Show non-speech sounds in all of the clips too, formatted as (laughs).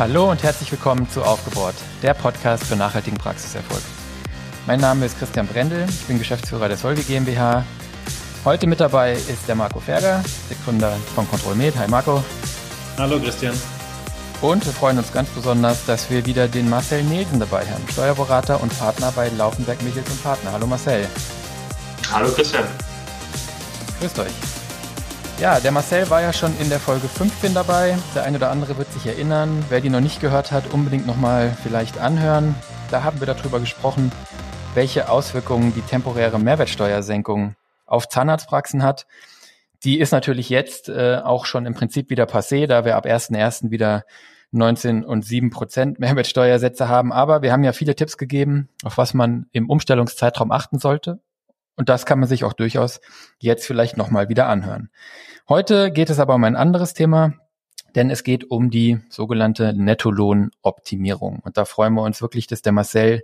Hallo und herzlich willkommen zu Aufgebohrt, der Podcast für nachhaltigen Praxiserfolg. Mein Name ist Christian Brendel, ich bin Geschäftsführer der Solvi GmbH. Heute mit dabei ist der Marco Ferger, der Gründer von ControlMed. Hi Marco. Hallo Christian. Und wir freuen uns ganz besonders, dass wir wieder den Marcel Nielsen dabei haben, Steuerberater und Partner bei Laufenberg Michels und Partner. Hallo Marcel. Hallo Christian. Grüßt euch. Ja, der Marcel war ja schon in der Folge 15 dabei. Der eine oder andere wird sich erinnern. Wer die noch nicht gehört hat, unbedingt nochmal vielleicht anhören. Da haben wir darüber gesprochen, welche Auswirkungen die temporäre Mehrwertsteuersenkung auf Zahnarztpraxen hat. Die ist natürlich jetzt äh, auch schon im Prinzip wieder passé, da wir ab 1.1. wieder 19 und 7 Prozent Mehrwertsteuersätze haben. Aber wir haben ja viele Tipps gegeben, auf was man im Umstellungszeitraum achten sollte. Und das kann man sich auch durchaus jetzt vielleicht nochmal wieder anhören. Heute geht es aber um ein anderes Thema, denn es geht um die sogenannte Nettolohnoptimierung. Und da freuen wir uns wirklich, dass der Marcel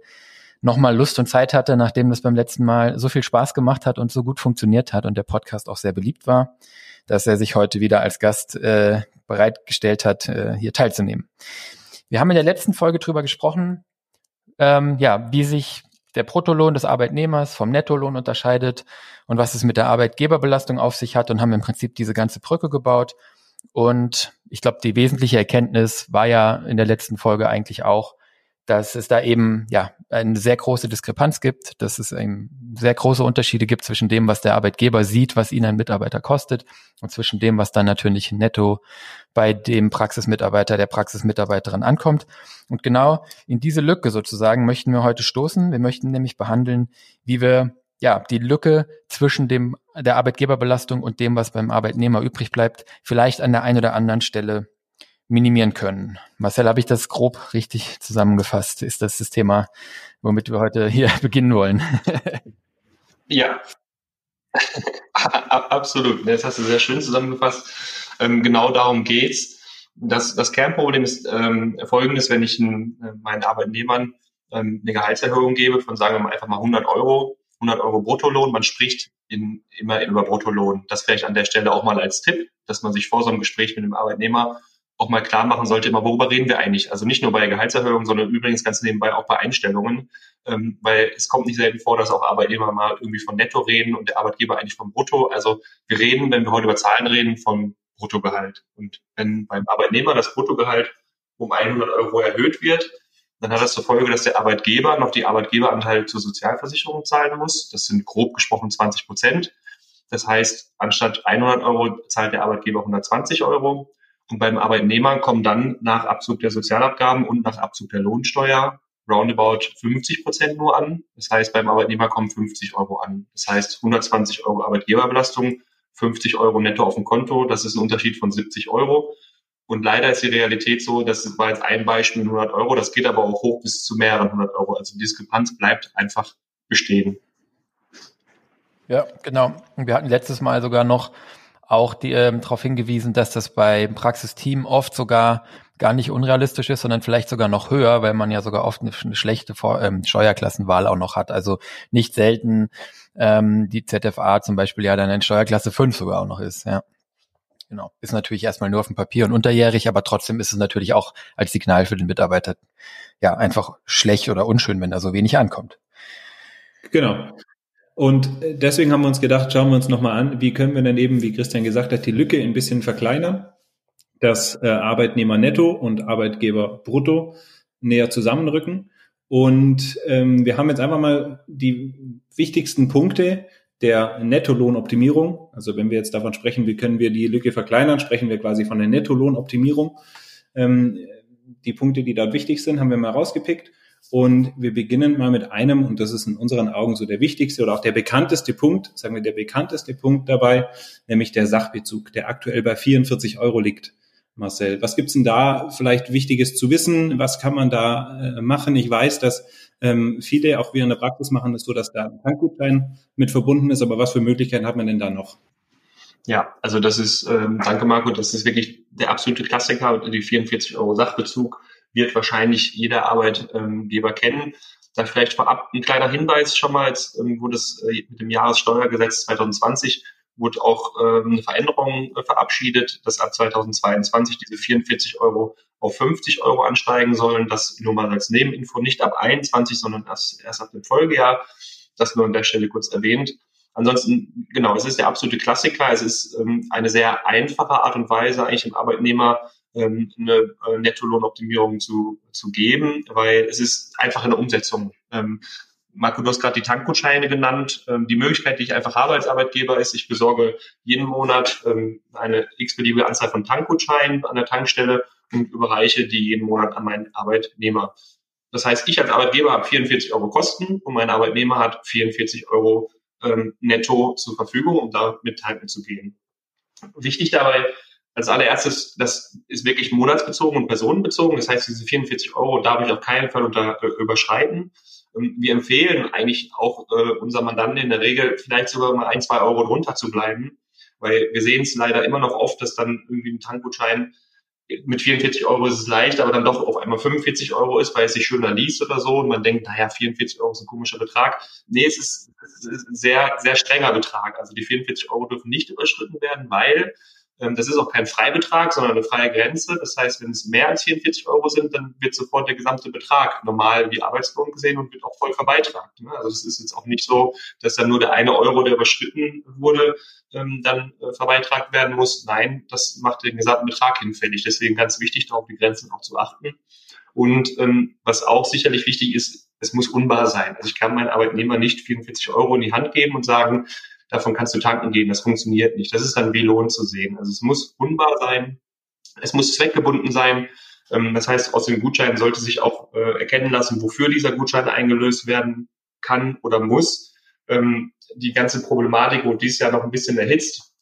nochmal Lust und Zeit hatte, nachdem das beim letzten Mal so viel Spaß gemacht hat und so gut funktioniert hat und der Podcast auch sehr beliebt war, dass er sich heute wieder als Gast äh, bereitgestellt hat, äh, hier teilzunehmen. Wir haben in der letzten Folge drüber gesprochen, ähm, ja, wie sich der Bruttolohn des Arbeitnehmers vom Nettolohn unterscheidet und was es mit der Arbeitgeberbelastung auf sich hat und haben im Prinzip diese ganze Brücke gebaut. Und ich glaube, die wesentliche Erkenntnis war ja in der letzten Folge eigentlich auch, dass es da eben ja eine sehr große Diskrepanz gibt, dass es eben sehr große Unterschiede gibt zwischen dem, was der Arbeitgeber sieht, was ihn ein Mitarbeiter kostet, und zwischen dem, was dann natürlich netto bei dem Praxismitarbeiter, der Praxismitarbeiterin ankommt. Und genau in diese Lücke sozusagen möchten wir heute stoßen. Wir möchten nämlich behandeln, wie wir ja, die Lücke zwischen dem, der Arbeitgeberbelastung und dem, was beim Arbeitnehmer übrig bleibt, vielleicht an der einen oder anderen Stelle minimieren können. Marcel, habe ich das grob richtig zusammengefasst? Ist das das Thema, womit wir heute hier (laughs) beginnen wollen? ja, (laughs) absolut. Das hast du sehr schön zusammengefasst. Ähm, genau darum geht's. Das, das Kernproblem ist ähm, folgendes, wenn ich einen, äh, meinen Arbeitnehmern ähm, eine Gehaltserhöhung gebe von, sagen wir mal, einfach mal 100 Euro, 100 Euro Bruttolohn. Man spricht in, immer über Bruttolohn. Das vielleicht an der Stelle auch mal als Tipp, dass man sich vor so einem Gespräch mit dem Arbeitnehmer auch mal klar machen sollte, immer, worüber reden wir eigentlich? Also nicht nur bei Gehaltserhöhungen, sondern übrigens ganz nebenbei auch bei Einstellungen, ähm, weil es kommt nicht selten vor, dass auch Arbeitnehmer mal irgendwie von Netto reden und der Arbeitgeber eigentlich von Brutto. Also wir reden, wenn wir heute über Zahlen reden, von Bruttogehalt. Und wenn beim Arbeitnehmer das Bruttogehalt um 100 Euro erhöht wird, dann hat das zur Folge, dass der Arbeitgeber noch die Arbeitgeberanteile zur Sozialversicherung zahlen muss. Das sind grob gesprochen 20 Prozent. Das heißt, anstatt 100 Euro zahlt der Arbeitgeber 120 Euro. Und beim Arbeitnehmer kommen dann nach Abzug der Sozialabgaben und nach Abzug der Lohnsteuer roundabout 50 Prozent nur an. Das heißt, beim Arbeitnehmer kommen 50 Euro an. Das heißt, 120 Euro Arbeitgeberbelastung, 50 Euro netto auf dem Konto. Das ist ein Unterschied von 70 Euro. Und leider ist die Realität so, das war jetzt ein Beispiel 100 Euro. Das geht aber auch hoch bis zu mehreren 100 Euro. Also die Diskrepanz bleibt einfach bestehen. Ja, genau. Wir hatten letztes Mal sogar noch auch ähm, darauf hingewiesen, dass das beim Praxisteam oft sogar gar nicht unrealistisch ist, sondern vielleicht sogar noch höher, weil man ja sogar oft eine, eine schlechte Vor ähm, Steuerklassenwahl auch noch hat. Also nicht selten ähm, die ZFA zum Beispiel ja dann in Steuerklasse 5 sogar auch noch ist, ja. Genau. Ist natürlich erstmal nur auf dem Papier und unterjährig, aber trotzdem ist es natürlich auch als Signal für den Mitarbeiter ja einfach schlecht oder unschön, wenn da so wenig ankommt. Genau. Und deswegen haben wir uns gedacht, schauen wir uns nochmal an, wie können wir denn eben, wie Christian gesagt hat, die Lücke ein bisschen verkleinern, dass äh, Arbeitnehmer netto und Arbeitgeber brutto näher zusammenrücken. Und ähm, wir haben jetzt einfach mal die wichtigsten Punkte der Nettolohnoptimierung. Also wenn wir jetzt davon sprechen, wie können wir die Lücke verkleinern, sprechen wir quasi von der Nettolohnoptimierung. Ähm, die Punkte, die da wichtig sind, haben wir mal rausgepickt. Und wir beginnen mal mit einem, und das ist in unseren Augen so der wichtigste oder auch der bekannteste Punkt, sagen wir der bekannteste Punkt dabei, nämlich der Sachbezug, der aktuell bei 44 Euro liegt. Marcel, was gibt's denn da vielleicht Wichtiges zu wissen? Was kann man da äh, machen? Ich weiß, dass ähm, viele, auch wir in der Praxis machen es so, dass da ein Tankgutschein mit verbunden ist, aber was für Möglichkeiten hat man denn da noch? Ja, also das ist, ähm, danke Marco, das ist wirklich der absolute Klassiker, die 44 Euro Sachbezug wird wahrscheinlich jeder Arbeitgeber kennen. Da vielleicht vorab ein kleiner Hinweis schon mal, jetzt ähm, wurde es äh, mit dem Jahressteuergesetz 2020 wurde auch ähm, eine Veränderung äh, verabschiedet, dass ab 2022 diese 44 Euro auf 50 Euro ansteigen sollen. Das nur mal als Nebeninfo, nicht ab 21, sondern erst, erst ab dem Folgejahr. Das nur an der Stelle kurz erwähnt. Ansonsten, genau, es ist der absolute Klassiker. Es ist ähm, eine sehr einfache Art und Weise, eigentlich dem Arbeitnehmer ähm, eine äh, Nettolohnoptimierung zu, zu geben, weil es ist einfach eine Umsetzung. Ähm, Marco, du hast gerade die Tankgutscheine genannt. Ähm, die Möglichkeit, die ich einfach habe als Arbeitgeber, ist, ich besorge jeden Monat ähm, eine x-beliebige Anzahl von Tankgutscheinen an der Tankstelle und überreiche die jeden Monat an meinen Arbeitnehmer. Das heißt, ich als Arbeitgeber habe 44 Euro Kosten und mein Arbeitnehmer hat 44 Euro ähm, netto zur Verfügung, um damit tanken zu gehen. Wichtig dabei als allererstes, das ist wirklich monatsbezogen und personenbezogen. Das heißt, diese 44 Euro darf ich auf keinen Fall unter, äh, überschreiten. Ähm, wir empfehlen eigentlich auch äh, unser Mandanten in der Regel vielleicht sogar mal ein, zwei Euro drunter zu bleiben, weil wir sehen es leider immer noch oft, dass dann irgendwie ein Tankgutschein mit 44 Euro ist es leicht, aber dann doch auf einmal 45 Euro ist, weil es sich schöner liest oder so und man denkt, naja, 44 Euro ist ein komischer Betrag. Nee, es ist, es ist ein sehr, sehr strenger Betrag. Also die 44 Euro dürfen nicht überschritten werden, weil das ist auch kein Freibetrag, sondern eine freie Grenze. Das heißt, wenn es mehr als 44 Euro sind, dann wird sofort der gesamte Betrag normal wie Arbeitslohn gesehen und wird auch voll verbeitragt. Ne? Also es ist jetzt auch nicht so, dass dann nur der eine Euro, der überschritten wurde, ähm, dann äh, verbeitragt werden muss. Nein, das macht den gesamten Betrag hinfällig. Deswegen ganz wichtig, darauf die Grenzen auch zu achten. Und ähm, was auch sicherlich wichtig ist, es muss unbar sein. Also ich kann meinen Arbeitnehmer nicht 44 Euro in die Hand geben und sagen, davon kannst du tanken gehen. Das funktioniert nicht. Das ist dann wie Lohn zu sehen. Also es muss unbar sein, es muss zweckgebunden sein. Ähm, das heißt, aus dem Gutschein sollte sich auch äh, erkennen lassen, wofür dieser Gutschein eingelöst werden kann oder muss. Ähm, die ganze Problematik wurde dieses Jahr noch ein bisschen erhitzt,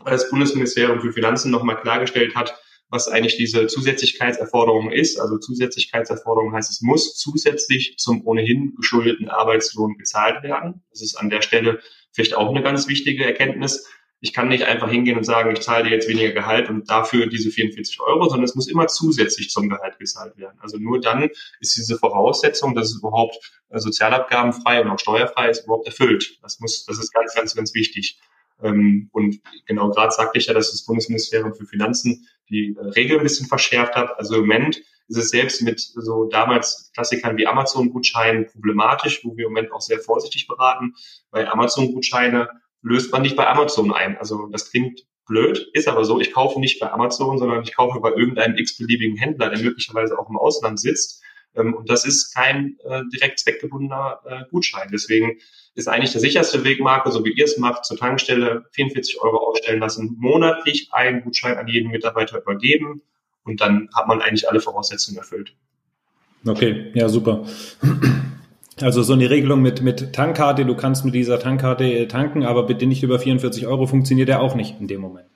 weil das Bundesministerium für Finanzen nochmal klargestellt hat, was eigentlich diese Zusätzlichkeitserforderung ist. Also Zusätzlichkeitserforderung heißt, es muss zusätzlich zum ohnehin geschuldeten Arbeitslohn gezahlt werden. Das ist an der Stelle vielleicht auch eine ganz wichtige Erkenntnis. Ich kann nicht einfach hingehen und sagen, ich zahle dir jetzt weniger Gehalt und dafür diese 44 Euro, sondern es muss immer zusätzlich zum Gehalt gezahlt werden. Also nur dann ist diese Voraussetzung, dass es überhaupt äh, sozialabgabenfrei und auch steuerfrei ist, überhaupt erfüllt. Das muss, das ist ganz, ganz, ganz wichtig. Ähm, und genau gerade sagte ich ja, dass das Bundesministerium für Finanzen die äh, Regel ein bisschen verschärft hat. Also im Moment ist es selbst mit so damals Klassikern wie Amazon-Gutscheinen problematisch, wo wir im Moment auch sehr vorsichtig beraten, weil Amazon-Gutscheine löst man nicht bei Amazon ein. Also das klingt blöd, ist aber so, ich kaufe nicht bei Amazon, sondern ich kaufe bei irgendeinem x-beliebigen Händler, der möglicherweise auch im Ausland sitzt. Ähm, und das ist kein äh, direkt zweckgebundener äh, Gutschein. Deswegen ist eigentlich der sicherste Weg, Marco, so wie ihr es macht, zur Tankstelle 44 Euro ausstellen lassen, monatlich einen Gutschein an jeden Mitarbeiter übergeben und dann hat man eigentlich alle Voraussetzungen erfüllt. Okay, ja, super. Also so eine Regelung mit, mit Tankkarte, du kannst mit dieser Tankkarte äh, tanken, aber bitte nicht über 44 Euro, funktioniert ja auch nicht in dem Moment.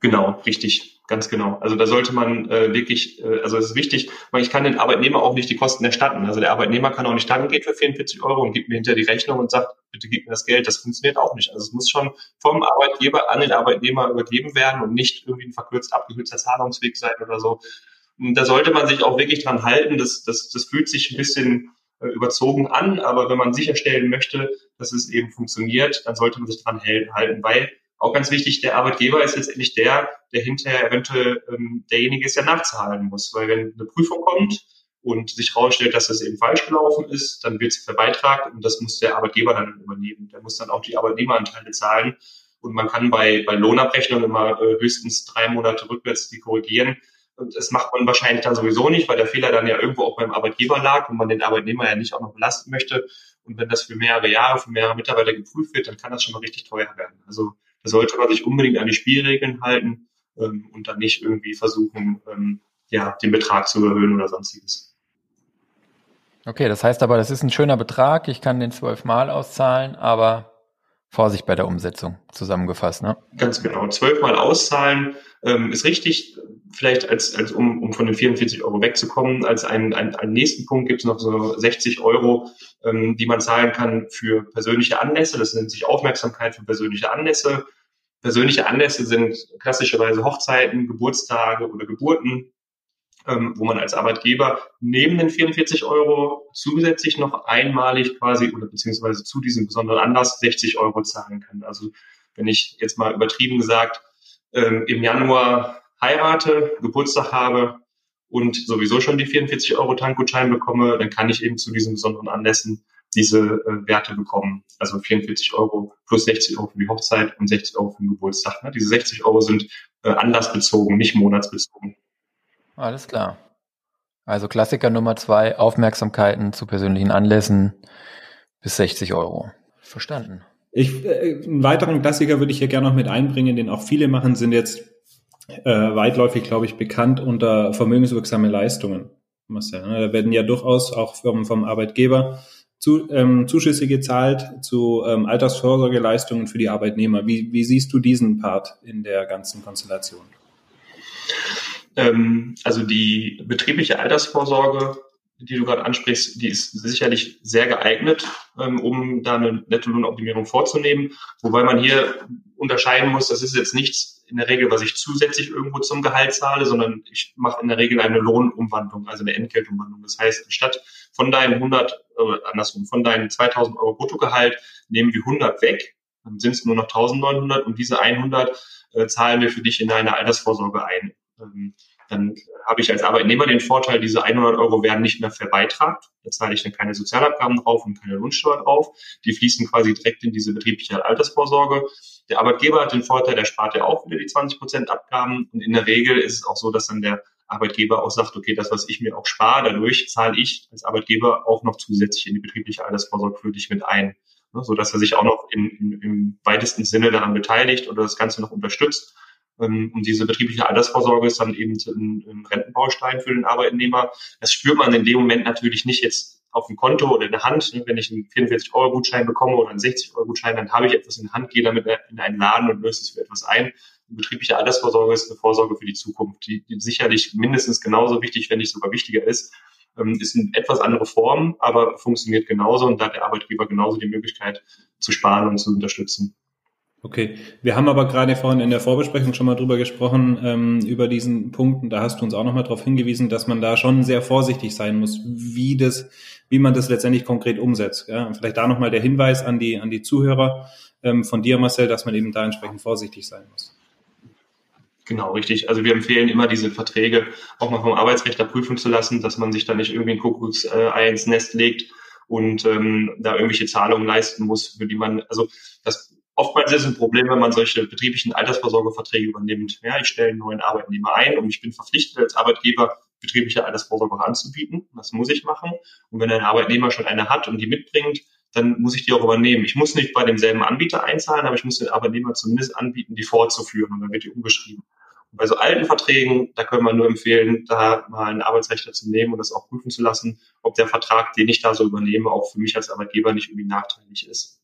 Genau, richtig. Ganz genau. Also da sollte man äh, wirklich, äh, also es ist wichtig, weil ich kann den Arbeitnehmer auch nicht die Kosten erstatten. Also der Arbeitnehmer kann auch nicht tanken gehen für 44 Euro und gibt mir hinter die Rechnung und sagt, bitte gib mir das Geld. Das funktioniert auch nicht. Also es muss schon vom Arbeitgeber an den Arbeitnehmer übergeben werden und nicht irgendwie ein verkürzt abgekürzter Zahlungsweg sein oder so. Und da sollte man sich auch wirklich dran halten. Das, das, das fühlt sich ein bisschen äh, überzogen an, aber wenn man sicherstellen möchte, dass es eben funktioniert, dann sollte man sich dran halten, weil auch ganz wichtig, der Arbeitgeber ist letztendlich der, der hinterher eventuell ähm, derjenige ist, der nachzahlen muss. Weil wenn eine Prüfung kommt und sich herausstellt, dass das eben falsch gelaufen ist, dann wird es verbeitragt und das muss der Arbeitgeber dann übernehmen. Der muss dann auch die Arbeitnehmeranteile zahlen. Und man kann bei, bei Lohnabrechnungen immer äh, höchstens drei Monate rückwärts die korrigieren. Und das macht man wahrscheinlich dann sowieso nicht, weil der Fehler dann ja irgendwo auch beim Arbeitgeber lag und man den Arbeitnehmer ja nicht auch noch belasten möchte. Und wenn das für mehrere Jahre, für mehrere Mitarbeiter geprüft wird, dann kann das schon mal richtig teuer werden. Also da sollte man sich unbedingt an die Spielregeln halten ähm, und dann nicht irgendwie versuchen, ähm, ja, den Betrag zu erhöhen oder sonstiges. Okay, das heißt aber, das ist ein schöner Betrag. Ich kann den zwölfmal auszahlen, aber Vorsicht bei der Umsetzung zusammengefasst, ne? Ganz genau. Zwölfmal auszahlen ähm, ist richtig. Vielleicht als, als um, um von den 44 Euro wegzukommen, als einen, einen, einen nächsten Punkt gibt es noch so 60 Euro, ähm, die man zahlen kann für persönliche Anlässe. Das nennt sich Aufmerksamkeit für persönliche Anlässe. Persönliche Anlässe sind klassischerweise Hochzeiten, Geburtstage oder Geburten, ähm, wo man als Arbeitgeber neben den 44 Euro zusätzlich noch einmalig quasi oder beziehungsweise zu diesem besonderen Anlass 60 Euro zahlen kann. Also wenn ich jetzt mal übertrieben gesagt ähm, im Januar heirate, Geburtstag habe und sowieso schon die 44 Euro Tankgutschein bekomme, dann kann ich eben zu diesen besonderen Anlässen diese äh, Werte bekommen. Also 44 Euro plus 60 Euro für die Hochzeit und 60 Euro für den Geburtstag. Ne? Diese 60 Euro sind äh, anlassbezogen, nicht monatsbezogen. Alles klar. Also Klassiker Nummer zwei, Aufmerksamkeiten zu persönlichen Anlässen bis 60 Euro. Verstanden. Ich, äh, einen weiteren Klassiker würde ich hier gerne noch mit einbringen, den auch viele machen, sind jetzt äh, weitläufig, glaube ich, bekannt unter vermögenswirksame Leistungen. Marcel, ne? Da werden ja durchaus auch vom, vom Arbeitgeber zu, ähm, Zuschüsse gezahlt zu ähm, Altersvorsorgeleistungen für die Arbeitnehmer. Wie, wie siehst du diesen Part in der ganzen Konstellation? Ähm, also die betriebliche Altersvorsorge die du gerade ansprichst, die ist sicherlich sehr geeignet, ähm, um da eine Nettolohnoptimierung vorzunehmen. Wobei man hier unterscheiden muss, das ist jetzt nichts in der Regel, was ich zusätzlich irgendwo zum Gehalt zahle, sondern ich mache in der Regel eine Lohnumwandlung, also eine Entgeltumwandlung. Das heißt, statt von deinen 100, oder andersrum, von deinen 2000 Euro Bruttogehalt nehmen wir 100 weg, dann sind es nur noch 1900 und diese 100 äh, zahlen wir für dich in deine Altersvorsorge ein. Ähm, dann habe ich als Arbeitnehmer den Vorteil, diese 100 Euro werden nicht mehr verbeitragt. Da zahle ich dann keine Sozialabgaben drauf und keine Lohnsteuer drauf. Die fließen quasi direkt in diese betriebliche Altersvorsorge. Der Arbeitgeber hat den Vorteil, der spart ja auch wieder die 20 Prozent Abgaben. Und in der Regel ist es auch so, dass dann der Arbeitgeber auch sagt, okay, das, was ich mir auch spare, dadurch zahle ich als Arbeitgeber auch noch zusätzlich in die betriebliche Altersvorsorge für dich mit ein. Ne, so dass er sich auch noch in, in, im weitesten Sinne daran beteiligt oder das Ganze noch unterstützt. Ähm, und diese betriebliche Altersvorsorge ist dann eben ein, ein Rentenbaustein für den Arbeitnehmer. Das spürt man in dem Moment natürlich nicht jetzt auf dem Konto oder in der Hand. Wenn ich einen 44-Euro-Gutschein bekomme oder einen 60-Euro-Gutschein, dann habe ich etwas in der Hand, gehe damit in einen Laden und löse es für etwas ein. Die betriebliche Altersvorsorge ist eine Vorsorge für die Zukunft, die, die sicherlich mindestens genauso wichtig, wenn nicht sogar wichtiger ist. Ähm, ist eine etwas andere Form, aber funktioniert genauso und da hat der Arbeitgeber genauso die Möglichkeit zu sparen und zu unterstützen. Okay, wir haben aber gerade vorhin in der Vorbesprechung schon mal drüber gesprochen, ähm, über diesen Punkt, und da hast du uns auch nochmal darauf hingewiesen, dass man da schon sehr vorsichtig sein muss, wie das, wie man das letztendlich konkret umsetzt. Ja? Und vielleicht da nochmal der Hinweis an die, an die Zuhörer ähm, von dir, Marcel, dass man eben da entsprechend vorsichtig sein muss. Genau, richtig. Also wir empfehlen immer, diese Verträge auch mal vom Arbeitsrechter prüfen zu lassen, dass man sich da nicht irgendwie ein Kuckucksei ins Nest legt und ähm, da irgendwelche Zahlungen leisten muss, für die man, also das Oftmals ist es ein Problem, wenn man solche betrieblichen Altersvorsorgeverträge übernimmt. Ja, ich stelle einen neuen Arbeitnehmer ein und ich bin verpflichtet als Arbeitgeber, betriebliche Altersvorsorge anzubieten. Das muss ich machen. Und wenn ein Arbeitnehmer schon eine hat und die mitbringt, dann muss ich die auch übernehmen. Ich muss nicht bei demselben Anbieter einzahlen, aber ich muss den Arbeitnehmer zumindest anbieten, die fortzuführen und dann wird die umgeschrieben. Und bei so alten Verträgen, da können wir nur empfehlen, da mal einen Arbeitsrechtler zu nehmen und das auch prüfen zu lassen, ob der Vertrag, den ich da so übernehme, auch für mich als Arbeitgeber nicht irgendwie nachteilig ist.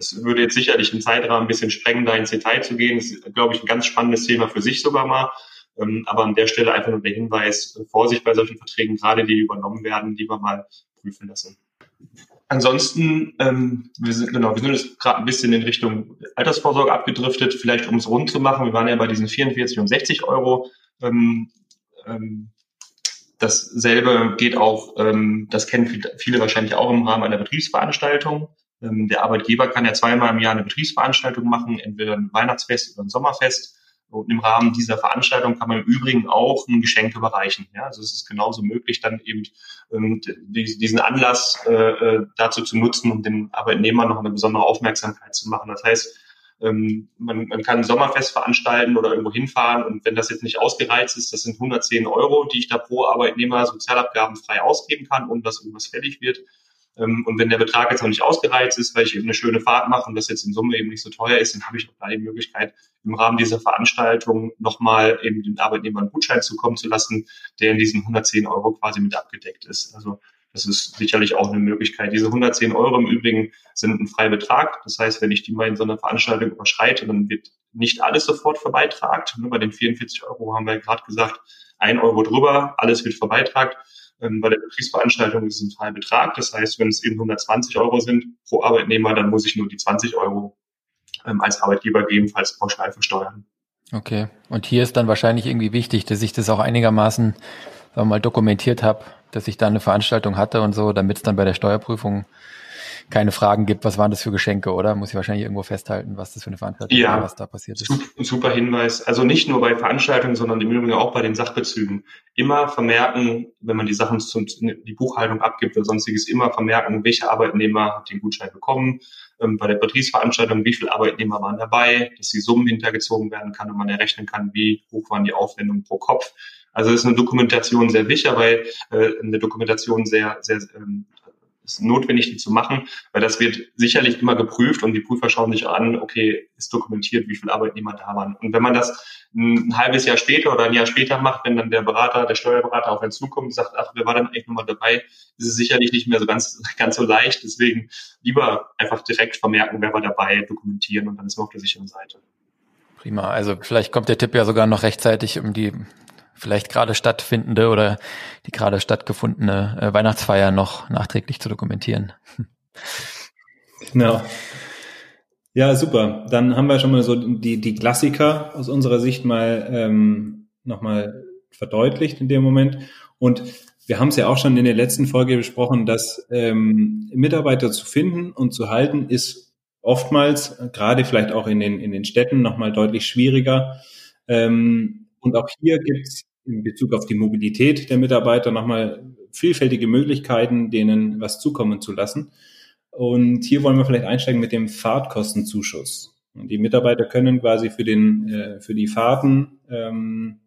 Das würde jetzt sicherlich den Zeitrahmen ein bisschen sprengen, da ins Detail zu gehen. Das ist, glaube ich, ein ganz spannendes Thema für sich sogar mal. Ähm, aber an der Stelle einfach nur der Hinweis, Vorsicht bei solchen Verträgen, gerade die übernommen werden, lieber mal prüfen lassen. Ansonsten, ähm, wir sind genau, wir sind jetzt gerade ein bisschen in Richtung Altersvorsorge abgedriftet, vielleicht um es rund zu machen. Wir waren ja bei diesen 44 und 60 Euro. Ähm, ähm, dasselbe geht auch, ähm, das kennen viele wahrscheinlich auch im Rahmen einer Betriebsveranstaltung. Ähm, der Arbeitgeber kann ja zweimal im Jahr eine Betriebsveranstaltung machen, entweder ein Weihnachtsfest oder ein Sommerfest. Und im Rahmen dieser Veranstaltung kann man im Übrigen auch ein Geschenk überreichen. Ja, also es ist genauso möglich, dann eben ähm, diesen Anlass äh, äh, dazu zu nutzen, um den Arbeitnehmer noch eine besondere Aufmerksamkeit zu machen. Das heißt, ähm, man, man kann ein Sommerfest veranstalten oder irgendwo hinfahren und wenn das jetzt nicht ausgereizt ist, das sind 110 Euro, die ich da pro Arbeitnehmer sozialabgaben frei ausgeben kann, ohne dass irgendwas fällig wird. Ähm, und wenn der Betrag jetzt noch nicht ausgereizt ist, weil ich eben eine schöne Fahrt mache und das jetzt in Summe eben nicht so teuer ist, dann habe ich auch da die Möglichkeit, im Rahmen dieser Veranstaltung nochmal eben den Arbeitnehmer einen Gutschein zukommen zu lassen, der in diesen 110 Euro quasi mit abgedeckt ist. Also das ist sicherlich auch eine Möglichkeit. Diese 110 Euro im Übrigen sind ein freier Betrag. Das heißt, wenn ich die mal in so einer Veranstaltung überschreite, dann wird nicht alles sofort verbeitragt. Bei den 44 Euro haben wir gerade gesagt, ein Euro drüber, alles wird verbeitragt. Ähm, bei der Betriebsveranstaltung ist es ein freier Betrag. Das heißt, wenn es eben 120 Euro sind pro Arbeitnehmer, dann muss ich nur die 20 Euro ähm, als Arbeitgeber gegebenenfalls pauschal versteuern. Okay. Und hier ist dann wahrscheinlich irgendwie wichtig, dass ich das auch einigermaßen mal dokumentiert habe, dass ich da eine Veranstaltung hatte und so, damit es dann bei der Steuerprüfung keine Fragen gibt, was waren das für Geschenke, oder? Muss ich wahrscheinlich irgendwo festhalten, was das für eine Veranstaltung ja, war, was da passiert ist. Super Hinweis. Also nicht nur bei Veranstaltungen, sondern im Übrigen auch bei den Sachbezügen. Immer vermerken, wenn man die Sachen zum, die Buchhaltung abgibt oder sonstiges, immer vermerken, welche Arbeitnehmer hat den Gutschein bekommen. Ähm, bei der Betriebsveranstaltung, wie viele Arbeitnehmer waren dabei, dass die Summen hintergezogen werden kann und man errechnen kann, wie hoch waren die Aufwendungen pro Kopf. Also ist eine Dokumentation sehr wichtig, weil äh, eine Dokumentation sehr, sehr ähm, ist notwendig, die zu machen, weil das wird sicherlich immer geprüft und die Prüfer schauen sich an, okay, ist dokumentiert, wie viele Arbeitnehmer da waren. Und wenn man das ein halbes Jahr später oder ein Jahr später macht, wenn dann der Berater, der Steuerberater auf einen zukommt und sagt, ach, wer war denn eigentlich nochmal dabei, ist es sicherlich nicht mehr so ganz, (laughs) ganz so leicht. Deswegen lieber einfach direkt vermerken, wer war dabei, dokumentieren und dann ist man auf der sicheren Seite. Prima. Also vielleicht kommt der Tipp ja sogar noch rechtzeitig, um die vielleicht gerade stattfindende oder die gerade stattgefundene äh, Weihnachtsfeier noch nachträglich zu dokumentieren. Genau. Ja, super. Dann haben wir schon mal so die, die Klassiker aus unserer Sicht mal ähm, nochmal verdeutlicht in dem Moment. Und wir haben es ja auch schon in der letzten Folge besprochen, dass ähm, Mitarbeiter zu finden und zu halten ist oftmals, gerade vielleicht auch in den, in den Städten, nochmal deutlich schwieriger. Ähm, und auch hier gibt es in Bezug auf die Mobilität der Mitarbeiter nochmal vielfältige Möglichkeiten, denen was zukommen zu lassen. Und hier wollen wir vielleicht einsteigen mit dem Fahrtkostenzuschuss. Die Mitarbeiter können quasi für den äh, für die Fahrten ähm,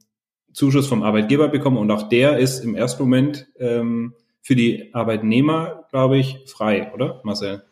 Zuschuss vom Arbeitgeber bekommen und auch der ist im ersten Moment ähm, für die Arbeitnehmer, glaube ich, frei, oder Marcel?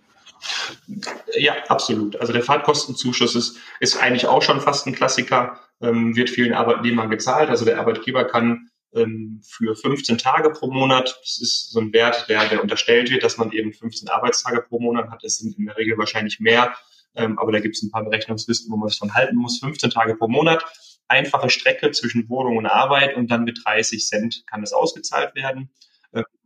Ja, absolut. Also der Fahrtkostenzuschuss ist, ist eigentlich auch schon fast ein Klassiker, ähm, wird vielen Arbeitnehmern gezahlt. Also der Arbeitgeber kann ähm, für 15 Tage pro Monat, das ist so ein Wert, der, der unterstellt wird, dass man eben 15 Arbeitstage pro Monat hat. Es sind in der Regel wahrscheinlich mehr, ähm, aber da gibt es ein paar Berechnungslisten, wo man sich von halten muss. 15 Tage pro Monat, einfache Strecke zwischen Wohnung und Arbeit und dann mit 30 Cent kann das ausgezahlt werden.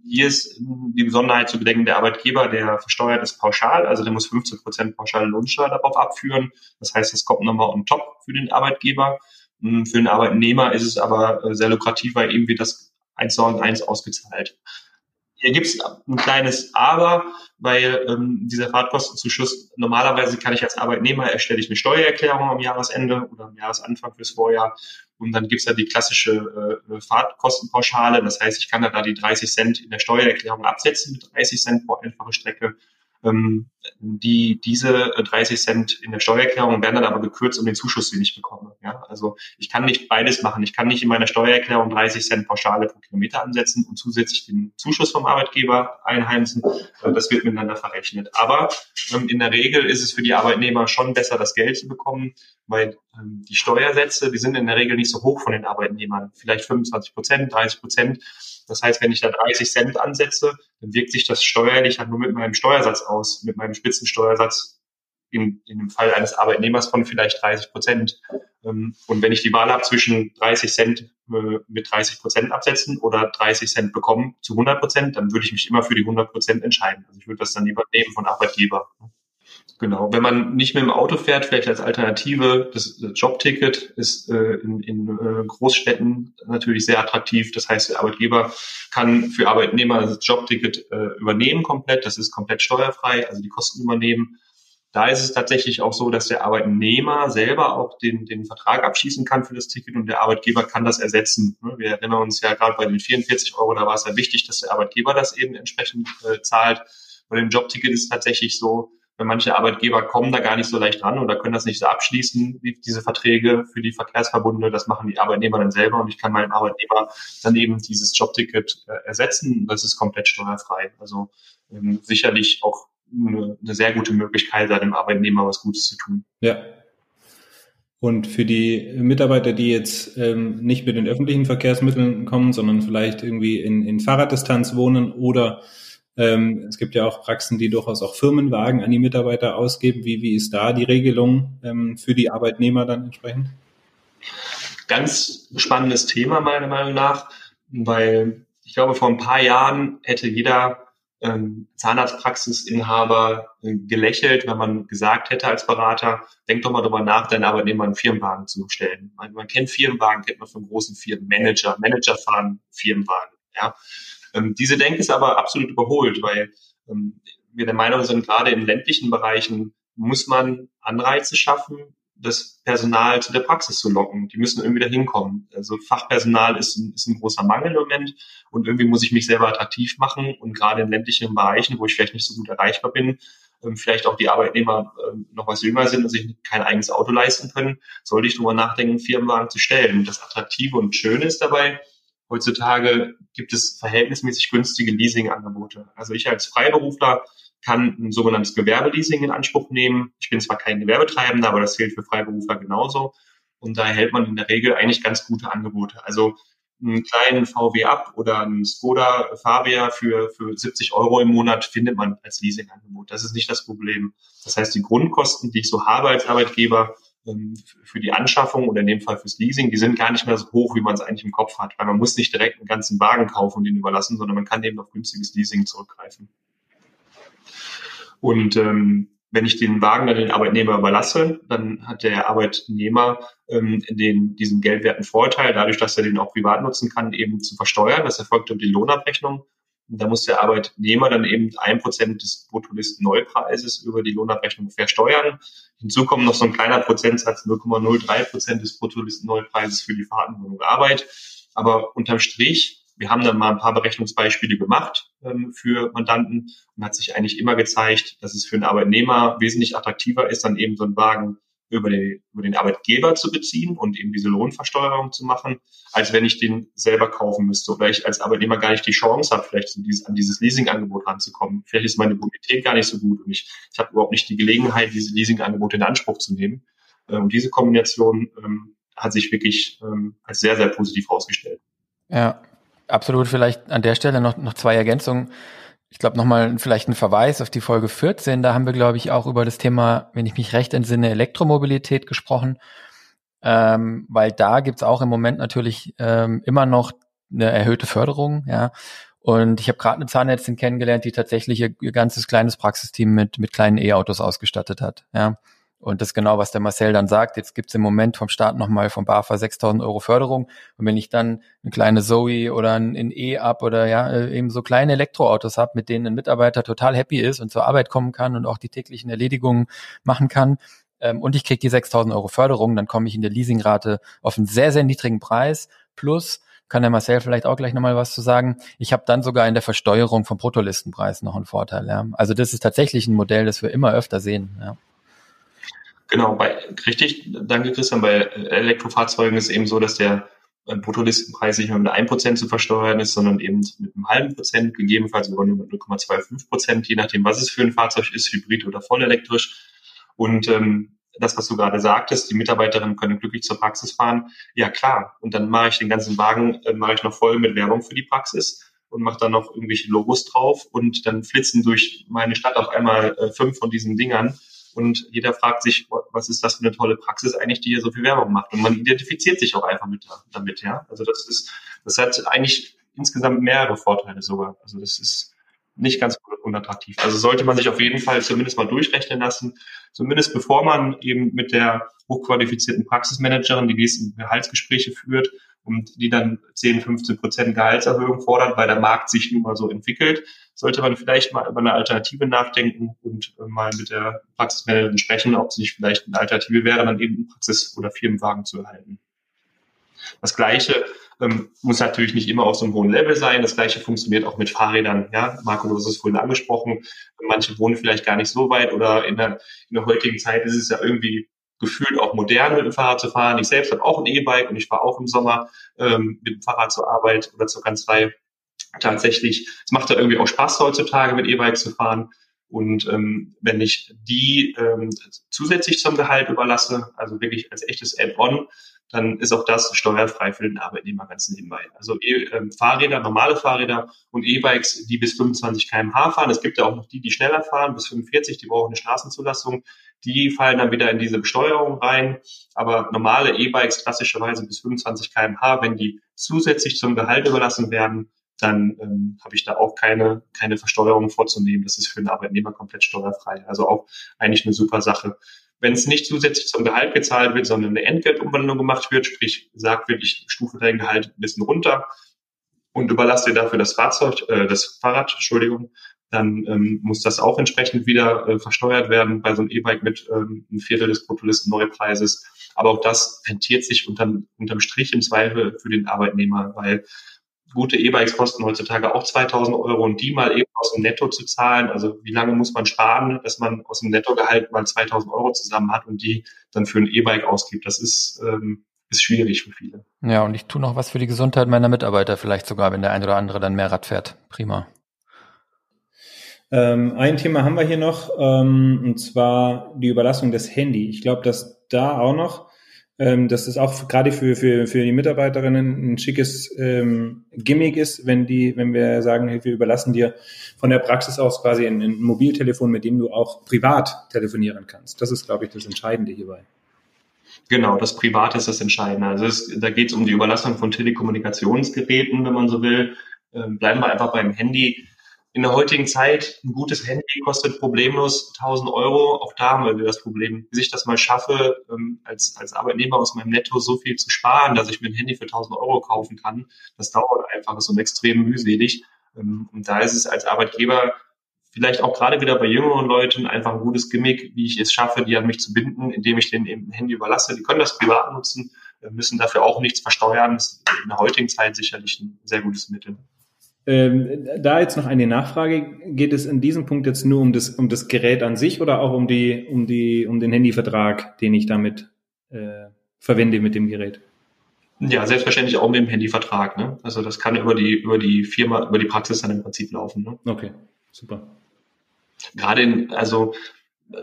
Hier ist die Besonderheit zu bedenken, der Arbeitgeber, der versteuert ist pauschal, also der muss 15 Prozent pauschale Lohnsteuer darauf abführen. Das heißt, das kommt nochmal on top für den Arbeitgeber. Hm, für den Arbeitnehmer ist es aber äh, sehr lukrativ, weil eben wird das eins und eins ausgezahlt. Hier gibt es ein kleines Aber, weil ähm, dieser Fahrtkostenzuschuss, normalerweise kann ich als Arbeitnehmer erstelle ich eine Steuererklärung am Jahresende oder am Jahresanfang fürs Vorjahr und dann gibt's ja die klassische äh, Fahrtkostenpauschale. Das heißt, ich kann da die 30 Cent in der Steuererklärung absetzen mit 30 Cent pro einfache Strecke. Ähm, die, diese 30 Cent in der Steuererklärung werden dann aber gekürzt um den Zuschuss, den ich bekomme. Also ich kann nicht beides machen. Ich kann nicht in meiner Steuererklärung 30 Cent Pauschale pro Kilometer ansetzen und zusätzlich den Zuschuss vom Arbeitgeber einheimsen. Äh, das wird miteinander verrechnet. Aber ähm, in der Regel ist es für die Arbeitnehmer schon besser, das Geld zu bekommen, weil ähm, die Steuersätze, die sind in der Regel nicht so hoch von den Arbeitnehmern. Vielleicht 25 Prozent, 30 Prozent. Das heißt, wenn ich da 30 Cent ansetze, dann wirkt sich das steuerlich halt nur mit meinem Steuersatz aus, mit meinem Spitzensteuersatz in, in dem Fall eines Arbeitnehmers von vielleicht 30 Prozent. Ähm, und wenn ich die Wahl habe zwischen 30 Cent äh, mit 30 Prozent absetzen oder 30 Cent bekommen zu 100 Prozent, dann würde ich mich immer für die 100 Prozent entscheiden. Also ich würde das dann lieber nehmen von Arbeitgeber. Genau. Wenn man nicht mit dem Auto fährt, vielleicht als Alternative, das, Jobticket ist äh, in, in äh, Großstädten natürlich sehr attraktiv. Das heißt, der Arbeitgeber kann für Arbeitnehmer das Jobticket äh, übernehmen komplett. Das ist komplett steuerfrei, also die Kosten übernehmen. Da ist es tatsächlich auch so, dass der Arbeitnehmer selber auch den, den Vertrag abschließen kann für das Ticket und der Arbeitgeber kann das ersetzen. Ne, wir erinnern uns ja gerade bei den 44 Euro, da war es ja wichtig, dass der Arbeitgeber das eben entsprechend äh, zahlt. Bei dem Jobticket ist es tatsächlich so, weil manche Arbeitgeber kommen da gar nicht so leicht ran oder können das nicht so abschließen, wie diese Verträge für die Verkehrsverbunde. Das machen die Arbeitnehmer dann selber und ich kann meinem Arbeitnehmer dann eben dieses Jobticket äh, ersetzen. Das ist komplett steuerfrei. Also ähm, sicherlich auch eine, eine sehr gute Möglichkeit, seinem Arbeitnehmer was Gutes zu tun. Ja, und für die Mitarbeiter, die jetzt ähm, nicht mit den öffentlichen Verkehrsmitteln kommen, sondern vielleicht irgendwie in, in Fahrraddistanz wohnen oder ähm, es gibt ja auch Praxen, die durchaus auch Firmenwagen an die Mitarbeiter ausgeben. Wie, wie ist da die Regelung ähm, für die Arbeitnehmer dann entsprechend? Ganz spannendes Thema meiner Meinung nach, weil ich glaube, vor ein paar Jahren hätte jeder ähm, Zahnarztpraxisinhaber äh, gelächelt, wenn man gesagt hätte als Berater, denk doch mal darüber nach, deinen Arbeitnehmer einen Firmenwagen zu stellen. Man, man kennt Firmenwagen, kennt man von großen Firmen, Manager, Manager fahren Firmenwagen. Ja. Ähm, diese Denke ist aber absolut überholt, weil ähm, wir der Meinung sind, gerade in ländlichen Bereichen muss man Anreize schaffen, das Personal zu der Praxis zu locken. Die müssen irgendwie da hinkommen. Also Fachpersonal ist ein, ist ein großer Mangel im Moment und irgendwie muss ich mich selber attraktiv machen und gerade in ländlichen Bereichen, wo ich vielleicht nicht so gut erreichbar bin, ähm, vielleicht auch die Arbeitnehmer ähm, noch was jünger sind und sich kein eigenes Auto leisten können, sollte ich darüber nachdenken, Firmenwagen zu stellen. Das Attraktive und Schöne ist dabei, heutzutage gibt es verhältnismäßig günstige Leasingangebote. Also ich als Freiberufler kann ein sogenanntes Gewerbeleasing in Anspruch nehmen. Ich bin zwar kein Gewerbetreibender, aber das gilt für Freiberufler genauso. Und da erhält man in der Regel eigentlich ganz gute Angebote. Also einen kleinen VW ab oder einen Skoda Fabia für, für 70 Euro im Monat findet man als Leasingangebot. Das ist nicht das Problem. Das heißt, die Grundkosten, die ich so habe als Arbeitgeber ähm, für die Anschaffung oder in dem Fall fürs Leasing, die sind gar nicht mehr so hoch, wie man es eigentlich im Kopf hat. Weil man muss nicht direkt einen ganzen Wagen kaufen und den überlassen, sondern man kann eben auf günstiges Leasing zurückgreifen. Und ähm, wenn ich den Wagen dann den Arbeitnehmer überlasse, dann hat der Arbeitnehmer ähm, den, diesen geldwerten Vorteil, dadurch, dass er den auch privat nutzen kann, eben zu versteuern. Das erfolgt über die Lohnabrechnung. Und da muss der Arbeitnehmer dann eben ein Prozent des Bruttolistenneupreises über die Lohnabrechnung versteuern. Hinzu kommt noch so ein kleiner Prozentsatz, 0,03 Prozent des Bruttolistenneuepreises für die Fahrtenwohnung Arbeit. Aber unterm Strich wir haben dann mal ein paar Berechnungsbeispiele gemacht ähm, für Mandanten und hat sich eigentlich immer gezeigt, dass es für einen Arbeitnehmer wesentlich attraktiver ist, dann eben so einen Wagen über den, über den Arbeitgeber zu beziehen und eben diese Lohnversteuerung zu machen, als wenn ich den selber kaufen müsste oder ich als Arbeitnehmer gar nicht die Chance habe, vielleicht dieses, an dieses Leasingangebot ranzukommen. Vielleicht ist meine Bonität gar nicht so gut und ich, ich habe überhaupt nicht die Gelegenheit, diese Leasingangebote in Anspruch zu nehmen. Äh, und diese Kombination ähm, hat sich wirklich ähm, als sehr, sehr positiv herausgestellt. Ja, Absolut, vielleicht an der Stelle noch, noch zwei Ergänzungen. Ich glaube nochmal vielleicht ein Verweis auf die Folge 14. Da haben wir, glaube ich, auch über das Thema, wenn ich mich recht entsinne, Elektromobilität gesprochen. Ähm, weil da gibt's auch im Moment natürlich ähm, immer noch eine erhöhte Förderung, ja. Und ich habe gerade eine Zahnärztin kennengelernt, die tatsächlich ihr, ihr ganzes kleines Praxisteam mit, mit kleinen E-Autos ausgestattet hat. Ja. Und das ist genau, was der Marcel dann sagt. Jetzt gibt's im Moment vom Staat nochmal vom BAFA 6.000 Euro Förderung. Und wenn ich dann eine kleine Zoe oder ein, E-Up oder ja äh, eben so kleine Elektroautos habe, mit denen ein Mitarbeiter total happy ist und zur Arbeit kommen kann und auch die täglichen Erledigungen machen kann, ähm, und ich kriege die 6.000 Euro Förderung, dann komme ich in der Leasingrate auf einen sehr, sehr niedrigen Preis. Plus kann der Marcel vielleicht auch gleich nochmal was zu sagen. Ich habe dann sogar in der Versteuerung vom Bruttolistenpreis noch einen Vorteil. Ja. Also das ist tatsächlich ein Modell, das wir immer öfter sehen. Ja. Genau, bei, richtig, danke Christian, bei Elektrofahrzeugen ist eben so, dass der äh, Bruttolistenpreis nicht mehr mit einem Prozent zu versteuern ist, sondern eben mit einem halben Prozent, gegebenenfalls sogar nur mit 0,25 Prozent, je nachdem, was es für ein Fahrzeug ist, hybrid oder vollelektrisch. Und ähm, das, was du gerade sagtest, die Mitarbeiterinnen können glücklich zur Praxis fahren. Ja, klar. Und dann mache ich den ganzen Wagen, äh, mache ich noch voll mit Werbung für die Praxis und mache dann noch irgendwelche Logos drauf und dann flitzen durch meine Stadt auf einmal äh, fünf von diesen Dingern und jeder fragt sich, was ist das für eine tolle Praxis eigentlich, die hier so viel Werbung macht. Und man identifiziert sich auch einfach mit, damit, ja. Also das ist, das hat eigentlich insgesamt mehrere Vorteile sogar. Also das ist nicht ganz unattraktiv. Also sollte man sich auf jeden Fall zumindest mal durchrechnen lassen, zumindest bevor man eben mit der hochqualifizierten Praxismanagerin die nächsten Gehaltsgespräche führt und die dann 10, 15 Prozent Gehaltserhöhung fordert, weil der Markt sich nun mal so entwickelt, sollte man vielleicht mal über eine Alternative nachdenken und äh, mal mit der Praxismanagerin sprechen, ob sie nicht vielleicht eine Alternative wäre, dann eben einen Praxis- oder Firmenwagen zu erhalten. Das Gleiche ähm, muss natürlich nicht immer auf so einem hohen Level sein. Das Gleiche funktioniert auch mit Fahrrädern. Ja, Marco, du hast es vorhin angesprochen. Manche wohnen vielleicht gar nicht so weit oder in der, in der heutigen Zeit ist es ja irgendwie gefühlt auch modern, mit dem Fahrrad zu fahren. Ich selbst habe auch ein E-Bike und ich fahre auch im Sommer ähm, mit dem Fahrrad zur Arbeit oder zur Kanzlei. Tatsächlich, es macht da irgendwie auch Spaß heutzutage mit E-Bike zu fahren. Und ähm, wenn ich die ähm, zusätzlich zum Gehalt überlasse, also wirklich als echtes Add-on, dann ist auch das steuerfrei für den Arbeitnehmer ganz nebenbei. Also e ähm, Fahrräder, normale Fahrräder und E-Bikes, die bis 25 km/h fahren. Es gibt ja auch noch die, die schneller fahren, bis 45, die brauchen eine Straßenzulassung. Die fallen dann wieder in diese Besteuerung rein. Aber normale E-Bikes klassischerweise bis 25 km/h, wenn die zusätzlich zum Gehalt überlassen werden, dann ähm, habe ich da auch keine, keine Versteuerung vorzunehmen. Das ist für den Arbeitnehmer komplett steuerfrei. Also auch eigentlich eine super Sache. Wenn es nicht zusätzlich zum Gehalt gezahlt wird, sondern eine Entgeltumwandlung gemacht wird, sprich sagt wird, ich stufe dein Gehalt ein bisschen runter und überlasse dir dafür das Fahrzeug, äh, das Fahrrad, Entschuldigung, dann ähm, muss das auch entsprechend wieder äh, versteuert werden bei so einem E-Bike mit ähm, einem Viertel des Bruttolisten-Neupreises. Aber auch das rentiert sich unterm, unterm Strich im Zweifel für den Arbeitnehmer, weil gute E-Bikes kosten heutzutage auch 2000 Euro und die mal eben aus dem Netto zu zahlen, also wie lange muss man sparen, dass man aus dem Nettogehalt mal 2000 Euro zusammen hat und die dann für ein E-Bike ausgibt, das ist, ähm, ist schwierig für viele. Ja, und ich tue noch was für die Gesundheit meiner Mitarbeiter, vielleicht sogar, wenn der ein oder andere dann mehr Rad fährt. Prima. Ähm, ein Thema haben wir hier noch, ähm, und zwar die Überlassung des Handy. Ich glaube, dass da auch noch, ähm, dass es auch gerade für, für, für die Mitarbeiterinnen ein schickes ähm, Gimmick ist, wenn die, wenn wir sagen, hey, wir überlassen dir von der Praxis aus quasi ein, ein Mobiltelefon, mit dem du auch privat telefonieren kannst. Das ist, glaube ich, das Entscheidende hierbei. Genau, das Private ist das Entscheidende. Also es, da geht es um die Überlassung von Telekommunikationsgeräten, wenn man so will. Ähm, bleiben wir einfach beim Handy in der heutigen Zeit ein gutes Handy kostet problemlos 1000 Euro. Auch da haben wir das Problem, bis ich das mal schaffe, ähm, als, als Arbeitnehmer aus meinem Netto so viel zu sparen, dass ich mir ein Handy für 1000 Euro kaufen kann. Das dauert einfach, ist so extrem mühselig. Ähm, und da ist es als Arbeitgeber vielleicht auch gerade wieder bei jüngeren Leuten einfach ein gutes Gimmick, wie ich es schaffe, die an mich zu binden, indem ich den eben ein Handy überlasse. Die können das privat nutzen, müssen dafür auch nichts versteuern. Das ist in der heutigen Zeit sicherlich ein sehr gutes Mittel. Ähm, da jetzt noch eine Nachfrage. Geht es in diesem Punkt jetzt nur um das, um das Gerät an sich oder auch um die, um die, um den Handyvertrag, den ich damit äh, verwende mit dem Gerät? Ja, selbstverständlich auch mit dem Handyvertrag. Ne? Also das kann über die, über die Firma, über die Praxis dann im Prinzip laufen. Ne? Okay, super. Gerade in, also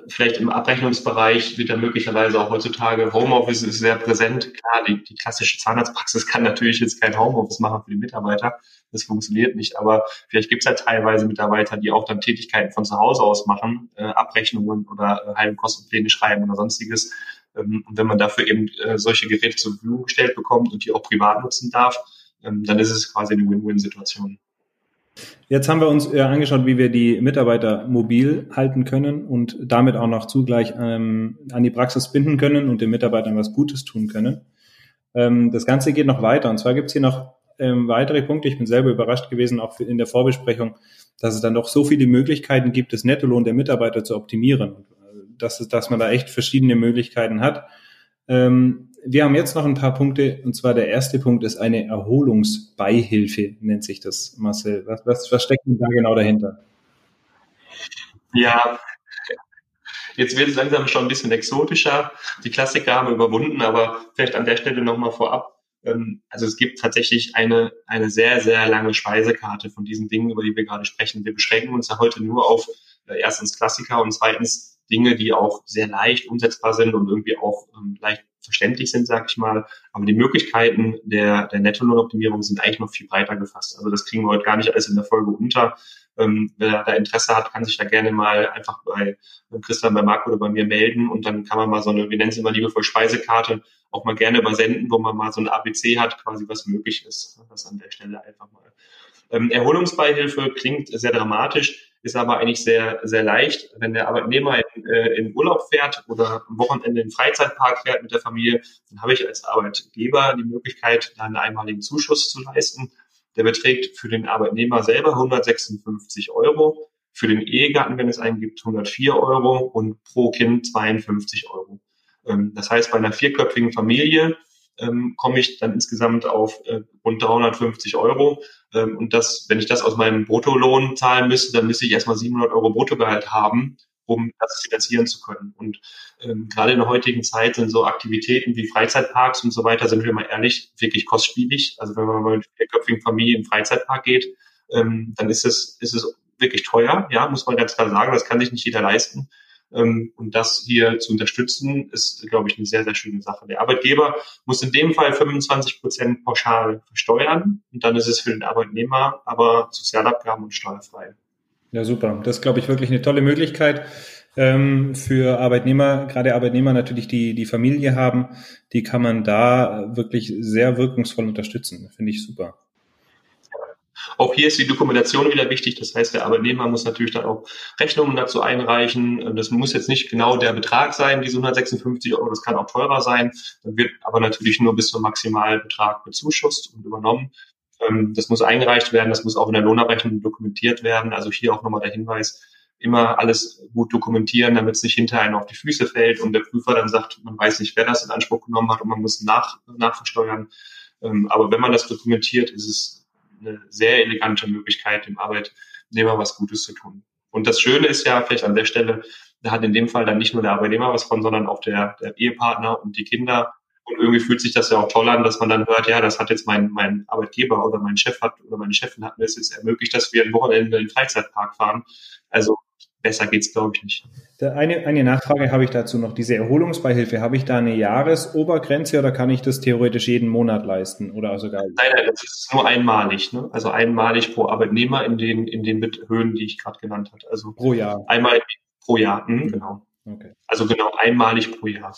vielleicht im Abrechnungsbereich wird da möglicherweise auch heutzutage Homeoffice ist sehr präsent. Klar, die, die klassische Zahnarztpraxis (laughs) kann natürlich jetzt kein Homeoffice machen für die Mitarbeiter. Das funktioniert nicht. Aber vielleicht gibt es ja teilweise Mitarbeiter, die auch dann Tätigkeiten von zu Hause aus machen, äh, Abrechnungen oder äh, Heilkostenpläne schreiben oder sonstiges. Ähm, und wenn man dafür eben äh, solche Geräte zur Verfügung gestellt bekommt und die auch privat nutzen darf, ähm, dann ist es quasi eine Win-Win-Situation. Jetzt haben wir uns äh, angeschaut, wie wir die Mitarbeiter mobil halten können und damit auch noch zugleich ähm, an die Praxis binden können und den Mitarbeitern was Gutes tun können. Ähm, das Ganze geht noch weiter. Und zwar gibt es hier noch ähm, weitere Punkte. Ich bin selber überrascht gewesen, auch in der Vorbesprechung, dass es dann doch so viele Möglichkeiten gibt, das Nettolohn der Mitarbeiter zu optimieren. Äh, dass, dass man da echt verschiedene Möglichkeiten hat. Ähm, wir haben jetzt noch ein paar Punkte, und zwar der erste Punkt ist eine Erholungsbeihilfe, nennt sich das, Marcel. Was, was, was steckt denn da genau dahinter? Ja, jetzt wird es langsam schon ein bisschen exotischer. Die Klassiker haben wir überwunden, aber vielleicht an der Stelle nochmal vorab. Ähm, also es gibt tatsächlich eine, eine sehr, sehr lange Speisekarte von diesen Dingen, über die wir gerade sprechen. Wir beschränken uns ja heute nur auf äh, erstens Klassiker und zweitens Dinge, die auch sehr leicht umsetzbar sind und irgendwie auch ähm, leicht verständlich sind, sag ich mal. Aber die Möglichkeiten der, der Nettolohnoptimierung sind eigentlich noch viel breiter gefasst. Also das kriegen wir heute gar nicht alles in der Folge unter. Ähm, wer da Interesse hat, kann sich da gerne mal einfach bei Christian, bei Marco oder bei mir melden und dann kann man mal so eine, wir nennen es immer liebevoll Speisekarte, auch mal gerne übersenden, wo man mal so ein ABC hat, quasi was möglich ist. Das an der Stelle einfach mal. Ähm, Erholungsbeihilfe klingt sehr dramatisch ist aber eigentlich sehr, sehr leicht. Wenn der Arbeitnehmer in, äh, in Urlaub fährt oder am Wochenende in den Freizeitpark fährt mit der Familie, dann habe ich als Arbeitgeber die Möglichkeit, da einen einmaligen Zuschuss zu leisten. Der beträgt für den Arbeitnehmer selber 156 Euro, für den Ehegatten, wenn es einen gibt, 104 Euro und pro Kind 52 Euro. Ähm, das heißt, bei einer vierköpfigen Familie ähm, komme ich dann insgesamt auf äh, rund 350 Euro. Ähm, und das, wenn ich das aus meinem Bruttolohn zahlen müsste, dann müsste ich erstmal 700 Euro Bruttogehalt haben, um das finanzieren zu können. Und ähm, gerade in der heutigen Zeit sind so Aktivitäten wie Freizeitparks und so weiter, sind wir mal ehrlich, wirklich kostspielig. Also wenn man mal mit der köpfigen Familie in Freizeitpark geht, ähm, dann ist es, ist es wirklich teuer, ja, muss man ganz klar sagen. Das kann sich nicht jeder leisten. Ähm, und das hier zu unterstützen, ist, glaube ich, eine sehr, sehr schöne Sache. Der Arbeitgeber muss in dem Fall 25 Prozent pauschal versteuern und dann ist es für den Arbeitnehmer aber Sozialabgaben und steuerfrei. Ja, super. Das ist, glaube ich, wirklich eine tolle Möglichkeit ähm, für Arbeitnehmer, gerade Arbeitnehmer natürlich, die die Familie haben, die kann man da wirklich sehr wirkungsvoll unterstützen. Finde ich super. Auch hier ist die Dokumentation wieder wichtig. Das heißt, der Arbeitnehmer muss natürlich dann auch Rechnungen dazu einreichen. Das muss jetzt nicht genau der Betrag sein, diese 156 Euro. Das kann auch teurer sein. Dann wird aber natürlich nur bis zum Maximalbetrag bezuschusst und übernommen. Ähm, das muss eingereicht werden, das muss auch in der Lohnabrechnung dokumentiert werden. Also hier auch nochmal der Hinweis, immer alles gut dokumentieren, damit es nicht hinter einen auf die Füße fällt und der Prüfer dann sagt, man weiß nicht, wer das in Anspruch genommen hat und man muss nach, nachversteuern. Ähm, aber wenn man das dokumentiert, ist es eine sehr elegante Möglichkeit, dem Arbeitnehmer was Gutes zu tun. Und das Schöne ist ja vielleicht an der Stelle, da hat in dem Fall dann nicht nur der Arbeitnehmer was von, sondern auch der, der Ehepartner und die Kinder. Und irgendwie fühlt sich das ja auch toll an, dass man dann hört, ja, das hat jetzt mein, mein Arbeitgeber oder mein Chef hat oder meine Chefin hat mir es jetzt ermöglicht, dass wir ein Wochenende in den Freizeitpark fahren. Also besser geht's, glaube ich, nicht. Eine, eine Nachfrage habe ich dazu noch. Diese Erholungsbeihilfe, habe ich da eine Jahresobergrenze oder kann ich das theoretisch jeden Monat leisten oder sogar? Nein, nein, das ist nur einmalig. Ne? Also einmalig pro Arbeitnehmer in den, in den Höhen, die ich gerade genannt habe. Also pro Jahr. Einmal pro Jahr, hm, genau. Okay. Also genau einmalig pro Jahr.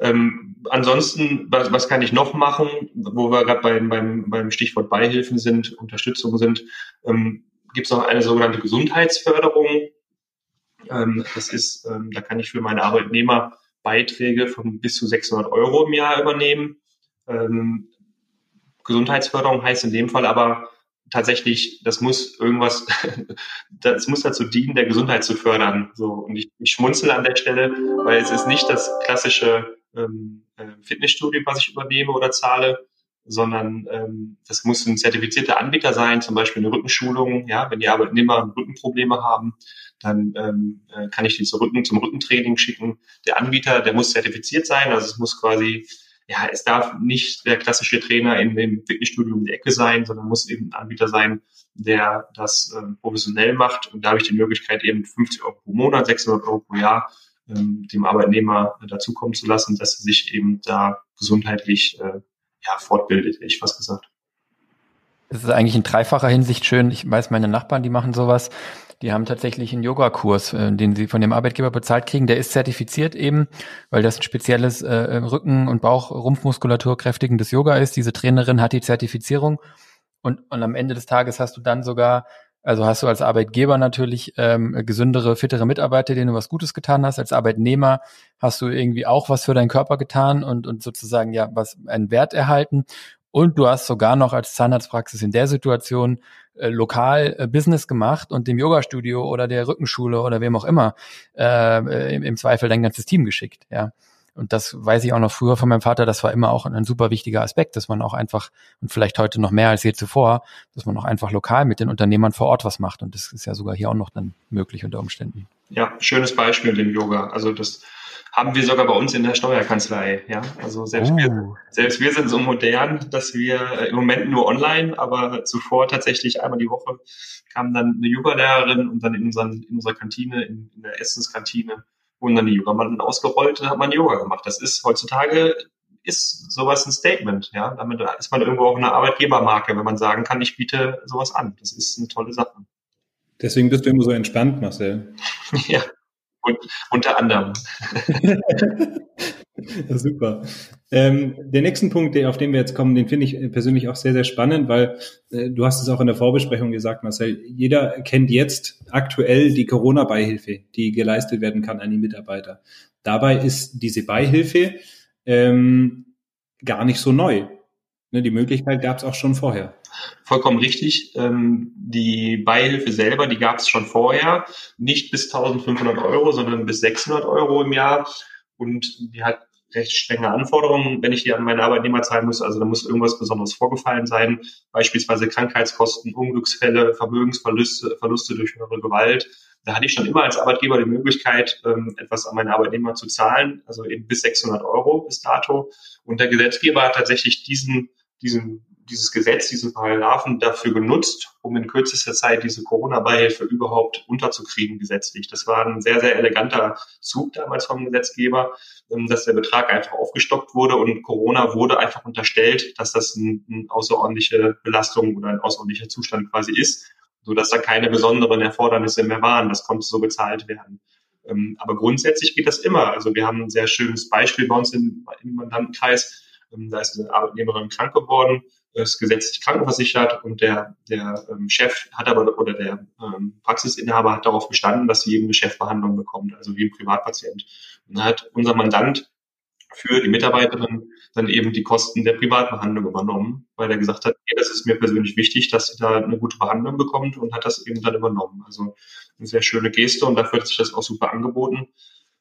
Ähm, ansonsten, was, was kann ich noch machen, wo wir gerade beim, beim, beim Stichwort Beihilfen sind, Unterstützung sind, ähm, gibt es noch eine sogenannte Gesundheitsförderung. Ähm, das ist, ähm, da kann ich für meine Arbeitnehmer Beiträge von bis zu 600 Euro im Jahr übernehmen. Ähm, Gesundheitsförderung heißt in dem Fall aber tatsächlich, das muss irgendwas, (laughs) das muss dazu dienen, der Gesundheit zu fördern. So und ich, ich schmunzel an der Stelle, weil es ist nicht das klassische ähm, äh, Fitnessstudio, was ich übernehme oder zahle, sondern ähm, das muss ein zertifizierter Anbieter sein, zum Beispiel eine Rückenschulung. Ja, wenn die Arbeitnehmer Rückenprobleme haben, dann ähm, äh, kann ich die zum, Rücken, zum Rückentraining schicken. Der Anbieter, der muss zertifiziert sein, also es muss quasi, ja, es darf nicht der klassische Trainer in dem Fitnessstudio um die Ecke sein, sondern muss eben ein Anbieter sein, der das ähm, professionell macht. Und da habe ich die Möglichkeit, eben 50 Euro pro Monat, 600 Euro pro Jahr ähm, dem Arbeitnehmer dazukommen zu lassen, dass er sich eben da gesundheitlich äh, ja, fortbildet, hätte ich fast gesagt. Das ist eigentlich in dreifacher Hinsicht schön. Ich weiß, meine Nachbarn, die machen sowas. Die haben tatsächlich einen Yogakurs, äh, den sie von dem Arbeitgeber bezahlt kriegen. Der ist zertifiziert eben, weil das ein spezielles äh, Rücken- und Bauch-Rumpfmuskulatur kräftigendes Yoga ist. Diese Trainerin hat die Zertifizierung. Und, und am Ende des Tages hast du dann sogar, also hast du als Arbeitgeber natürlich ähm, gesündere, fittere Mitarbeiter, denen du was Gutes getan hast. Als Arbeitnehmer hast du irgendwie auch was für deinen Körper getan und, und sozusagen ja was einen Wert erhalten. Und du hast sogar noch als Zahnarztpraxis in der Situation äh, lokal äh, Business gemacht und dem Yoga-Studio oder der Rückenschule oder wem auch immer äh, im, im Zweifel dein ganzes Team geschickt. Ja. Und das weiß ich auch noch früher von meinem Vater, das war immer auch ein super wichtiger Aspekt, dass man auch einfach, und vielleicht heute noch mehr als je zuvor, dass man auch einfach lokal mit den Unternehmern vor Ort was macht. Und das ist ja sogar hier auch noch dann möglich unter Umständen. Ja, schönes Beispiel dem Yoga. Also das haben wir sogar bei uns in der Steuerkanzlei. Ja, also selbst, uh. wir, selbst wir sind so modern, dass wir äh, im Moment nur online, aber zuvor tatsächlich einmal die Woche kam dann eine Yoga-Lehrerin und dann in, unseren, in unserer Kantine, in, in der Essenskantine, wurden dann die Yogamatten ausgerollt und hat man Yoga gemacht. Das ist heutzutage ist sowas ein Statement, ja. Damit ist man irgendwo auch eine Arbeitgebermarke, wenn man sagen kann, ich biete sowas an. Das ist eine tolle Sache. Deswegen bist du immer so entspannt, Marcel. (laughs) ja. Und, unter anderem. (laughs) super. Ähm, der nächsten Punkt, auf den wir jetzt kommen, den finde ich persönlich auch sehr, sehr spannend, weil äh, du hast es auch in der Vorbesprechung gesagt, Marcel, jeder kennt jetzt aktuell die Corona-Beihilfe, die geleistet werden kann an die Mitarbeiter. Dabei ist diese Beihilfe ähm, gar nicht so neu. Ne, die Möglichkeit gab es auch schon vorher. Vollkommen richtig. Ähm, die Beihilfe selber, die gab es schon vorher, nicht bis 1500 Euro, sondern bis 600 Euro im Jahr. Und die hat recht strenge Anforderungen, wenn ich die an meine Arbeitnehmer zahlen muss. Also da muss irgendwas Besonderes vorgefallen sein, beispielsweise Krankheitskosten, Unglücksfälle, Vermögensverluste Verluste durch höhere Gewalt. Da hatte ich schon immer als Arbeitgeber die Möglichkeit, ähm, etwas an meine Arbeitnehmer zu zahlen, also eben bis 600 Euro bis dato. Und der Gesetzgeber hat tatsächlich diesen diesen, dieses Gesetz, diesen Paragraphen dafür genutzt, um in kürzester Zeit diese Corona-Beihilfe überhaupt unterzukriegen gesetzlich. Das war ein sehr, sehr eleganter Zug damals vom Gesetzgeber, ähm, dass der Betrag einfach aufgestockt wurde und Corona wurde einfach unterstellt, dass das eine ein außerordentliche Belastung oder ein außerordentlicher Zustand quasi ist, so dass da keine besonderen Erfordernisse mehr waren. Das konnte so bezahlt werden. Ähm, aber grundsätzlich geht das immer. Also wir haben ein sehr schönes Beispiel bei uns im, im Mandantenkreis ähm, da ist eine Arbeitnehmerin krank geworden, ist gesetzlich krankenversichert und der, der ähm, Chef hat aber oder der ähm, Praxisinhaber hat darauf bestanden, dass sie eben eine Chefbehandlung bekommt, also wie ein Privatpatient. Und dann hat unser Mandant für die Mitarbeiterin dann eben die Kosten der Privatbehandlung übernommen, weil er gesagt hat, nee, das ist mir persönlich wichtig, dass sie da eine gute Behandlung bekommt und hat das eben dann übernommen. Also eine sehr schöne Geste und dafür hat sich das auch super angeboten.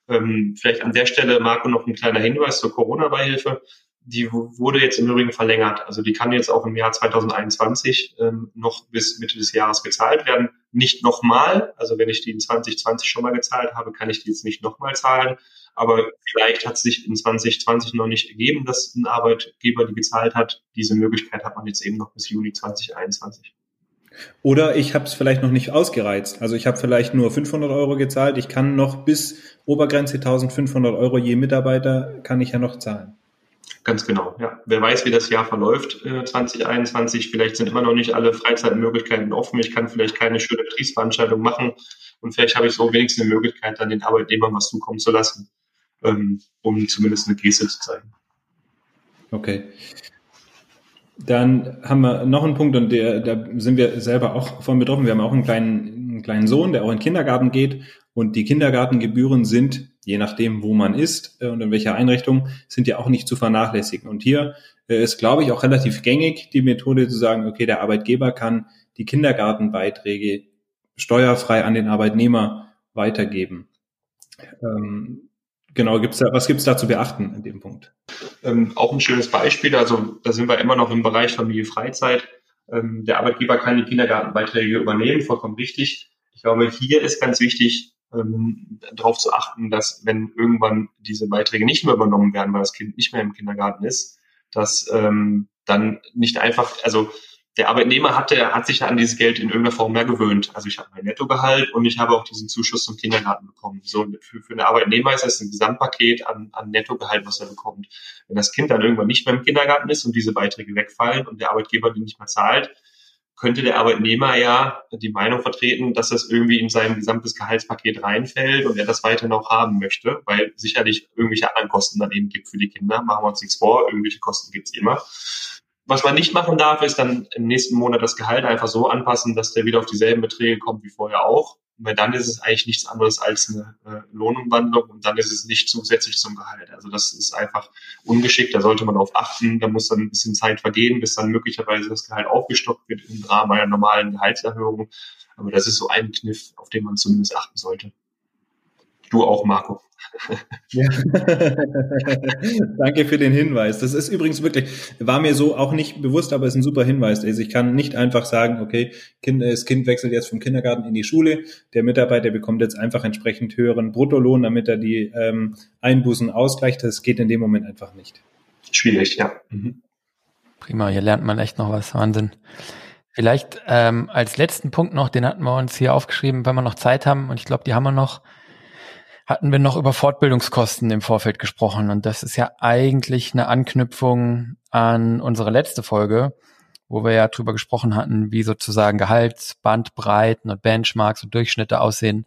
Ähm, vielleicht an der Stelle, Marco, noch ein kleiner Hinweis zur Corona-Beihilfe. Die wurde jetzt im Übrigen verlängert. Also die kann jetzt auch im Jahr 2021 ähm, noch bis Mitte des Jahres gezahlt werden. Nicht nochmal. Also wenn ich die in 2020 schon mal gezahlt habe, kann ich die jetzt nicht nochmal zahlen. Aber vielleicht hat es sich in 2020 noch nicht ergeben, dass ein Arbeitgeber die gezahlt hat. Diese Möglichkeit hat man jetzt eben noch bis Juni 2021. Oder ich habe es vielleicht noch nicht ausgereizt. Also ich habe vielleicht nur 500 Euro gezahlt. Ich kann noch bis Obergrenze 1500 Euro je Mitarbeiter kann ich ja noch zahlen. Ganz genau, ja. Wer weiß, wie das Jahr verläuft äh, 2021. Vielleicht sind immer noch nicht alle Freizeitmöglichkeiten offen. Ich kann vielleicht keine schöne Betriebsveranstaltung machen. Und vielleicht habe ich so wenigstens eine Möglichkeit, dann den Arbeitnehmern was zukommen zu lassen ähm, um zumindest eine Geste zu zeigen. Okay. Dann haben wir noch einen Punkt und der, da sind wir selber auch von betroffen. Wir haben auch einen kleinen, einen kleinen Sohn, der auch in den Kindergarten geht und die Kindergartengebühren sind, je nachdem, wo man ist äh, und in welcher Einrichtung, sind ja auch nicht zu vernachlässigen. Und hier äh, ist, glaube ich, auch relativ gängig die Methode zu sagen, okay, der Arbeitgeber kann die Kindergartenbeiträge steuerfrei an den Arbeitnehmer weitergeben. Ähm, Genau, gibt's da, was gibt's da zu beachten in dem Punkt? Ähm, auch ein schönes Beispiel, also da sind wir immer noch im Bereich Familie Freizeit. Ähm, der Arbeitgeber kann die Kindergartenbeiträge übernehmen, vollkommen richtig. Ich glaube, hier ist ganz wichtig, ähm, darauf zu achten, dass wenn irgendwann diese Beiträge nicht mehr übernommen werden, weil das Kind nicht mehr im Kindergarten ist, dass ähm, dann nicht einfach, also der Arbeitnehmer hatte, hat sich an dieses Geld in irgendeiner Form mehr gewöhnt. Also ich habe mein Nettogehalt und ich habe auch diesen Zuschuss zum Kindergarten bekommen. So für, für einen Arbeitnehmer ist das ein Gesamtpaket an, an Nettogehalt, was er bekommt. Wenn das Kind dann irgendwann nicht mehr im Kindergarten ist und diese Beiträge wegfallen und der Arbeitgeber die nicht mehr zahlt, könnte der Arbeitnehmer ja die Meinung vertreten, dass das irgendwie in sein gesamtes Gehaltspaket reinfällt und er das weiter noch haben möchte, weil sicherlich irgendwelche anderen Kosten dann eben gibt für die Kinder. Machen wir uns nichts vor, irgendwelche Kosten gibt's immer. Was man nicht machen darf, ist dann im nächsten Monat das Gehalt einfach so anpassen, dass der wieder auf dieselben Beträge kommt wie vorher auch. Weil dann ist es eigentlich nichts anderes als eine äh, Lohnumwandlung und dann ist es nicht zusätzlich zum Gehalt. Also das ist einfach ungeschickt, da sollte man darauf achten. Da muss dann ein bisschen Zeit vergehen, bis dann möglicherweise das Gehalt aufgestockt wird im Rahmen einer normalen Gehaltserhöhung. Aber das ist so ein Kniff, auf den man zumindest achten sollte. Du auch, Marco. Ja. (laughs) Danke für den Hinweis. Das ist übrigens wirklich, war mir so auch nicht bewusst, aber ist ein super Hinweis. Also ich kann nicht einfach sagen, okay, kind, das Kind wechselt jetzt vom Kindergarten in die Schule. Der Mitarbeiter bekommt jetzt einfach entsprechend höheren Bruttolohn, damit er die ähm, Einbußen ausgleicht. Das geht in dem Moment einfach nicht. Schwierig, ja. Mhm. Prima, hier lernt man echt noch was. Wahnsinn. Vielleicht ähm, als letzten Punkt noch, den hatten wir uns hier aufgeschrieben, wenn wir noch Zeit haben, und ich glaube, die haben wir noch hatten wir noch über Fortbildungskosten im Vorfeld gesprochen. Und das ist ja eigentlich eine Anknüpfung an unsere letzte Folge, wo wir ja drüber gesprochen hatten, wie sozusagen Gehaltsbandbreiten und Benchmarks und Durchschnitte aussehen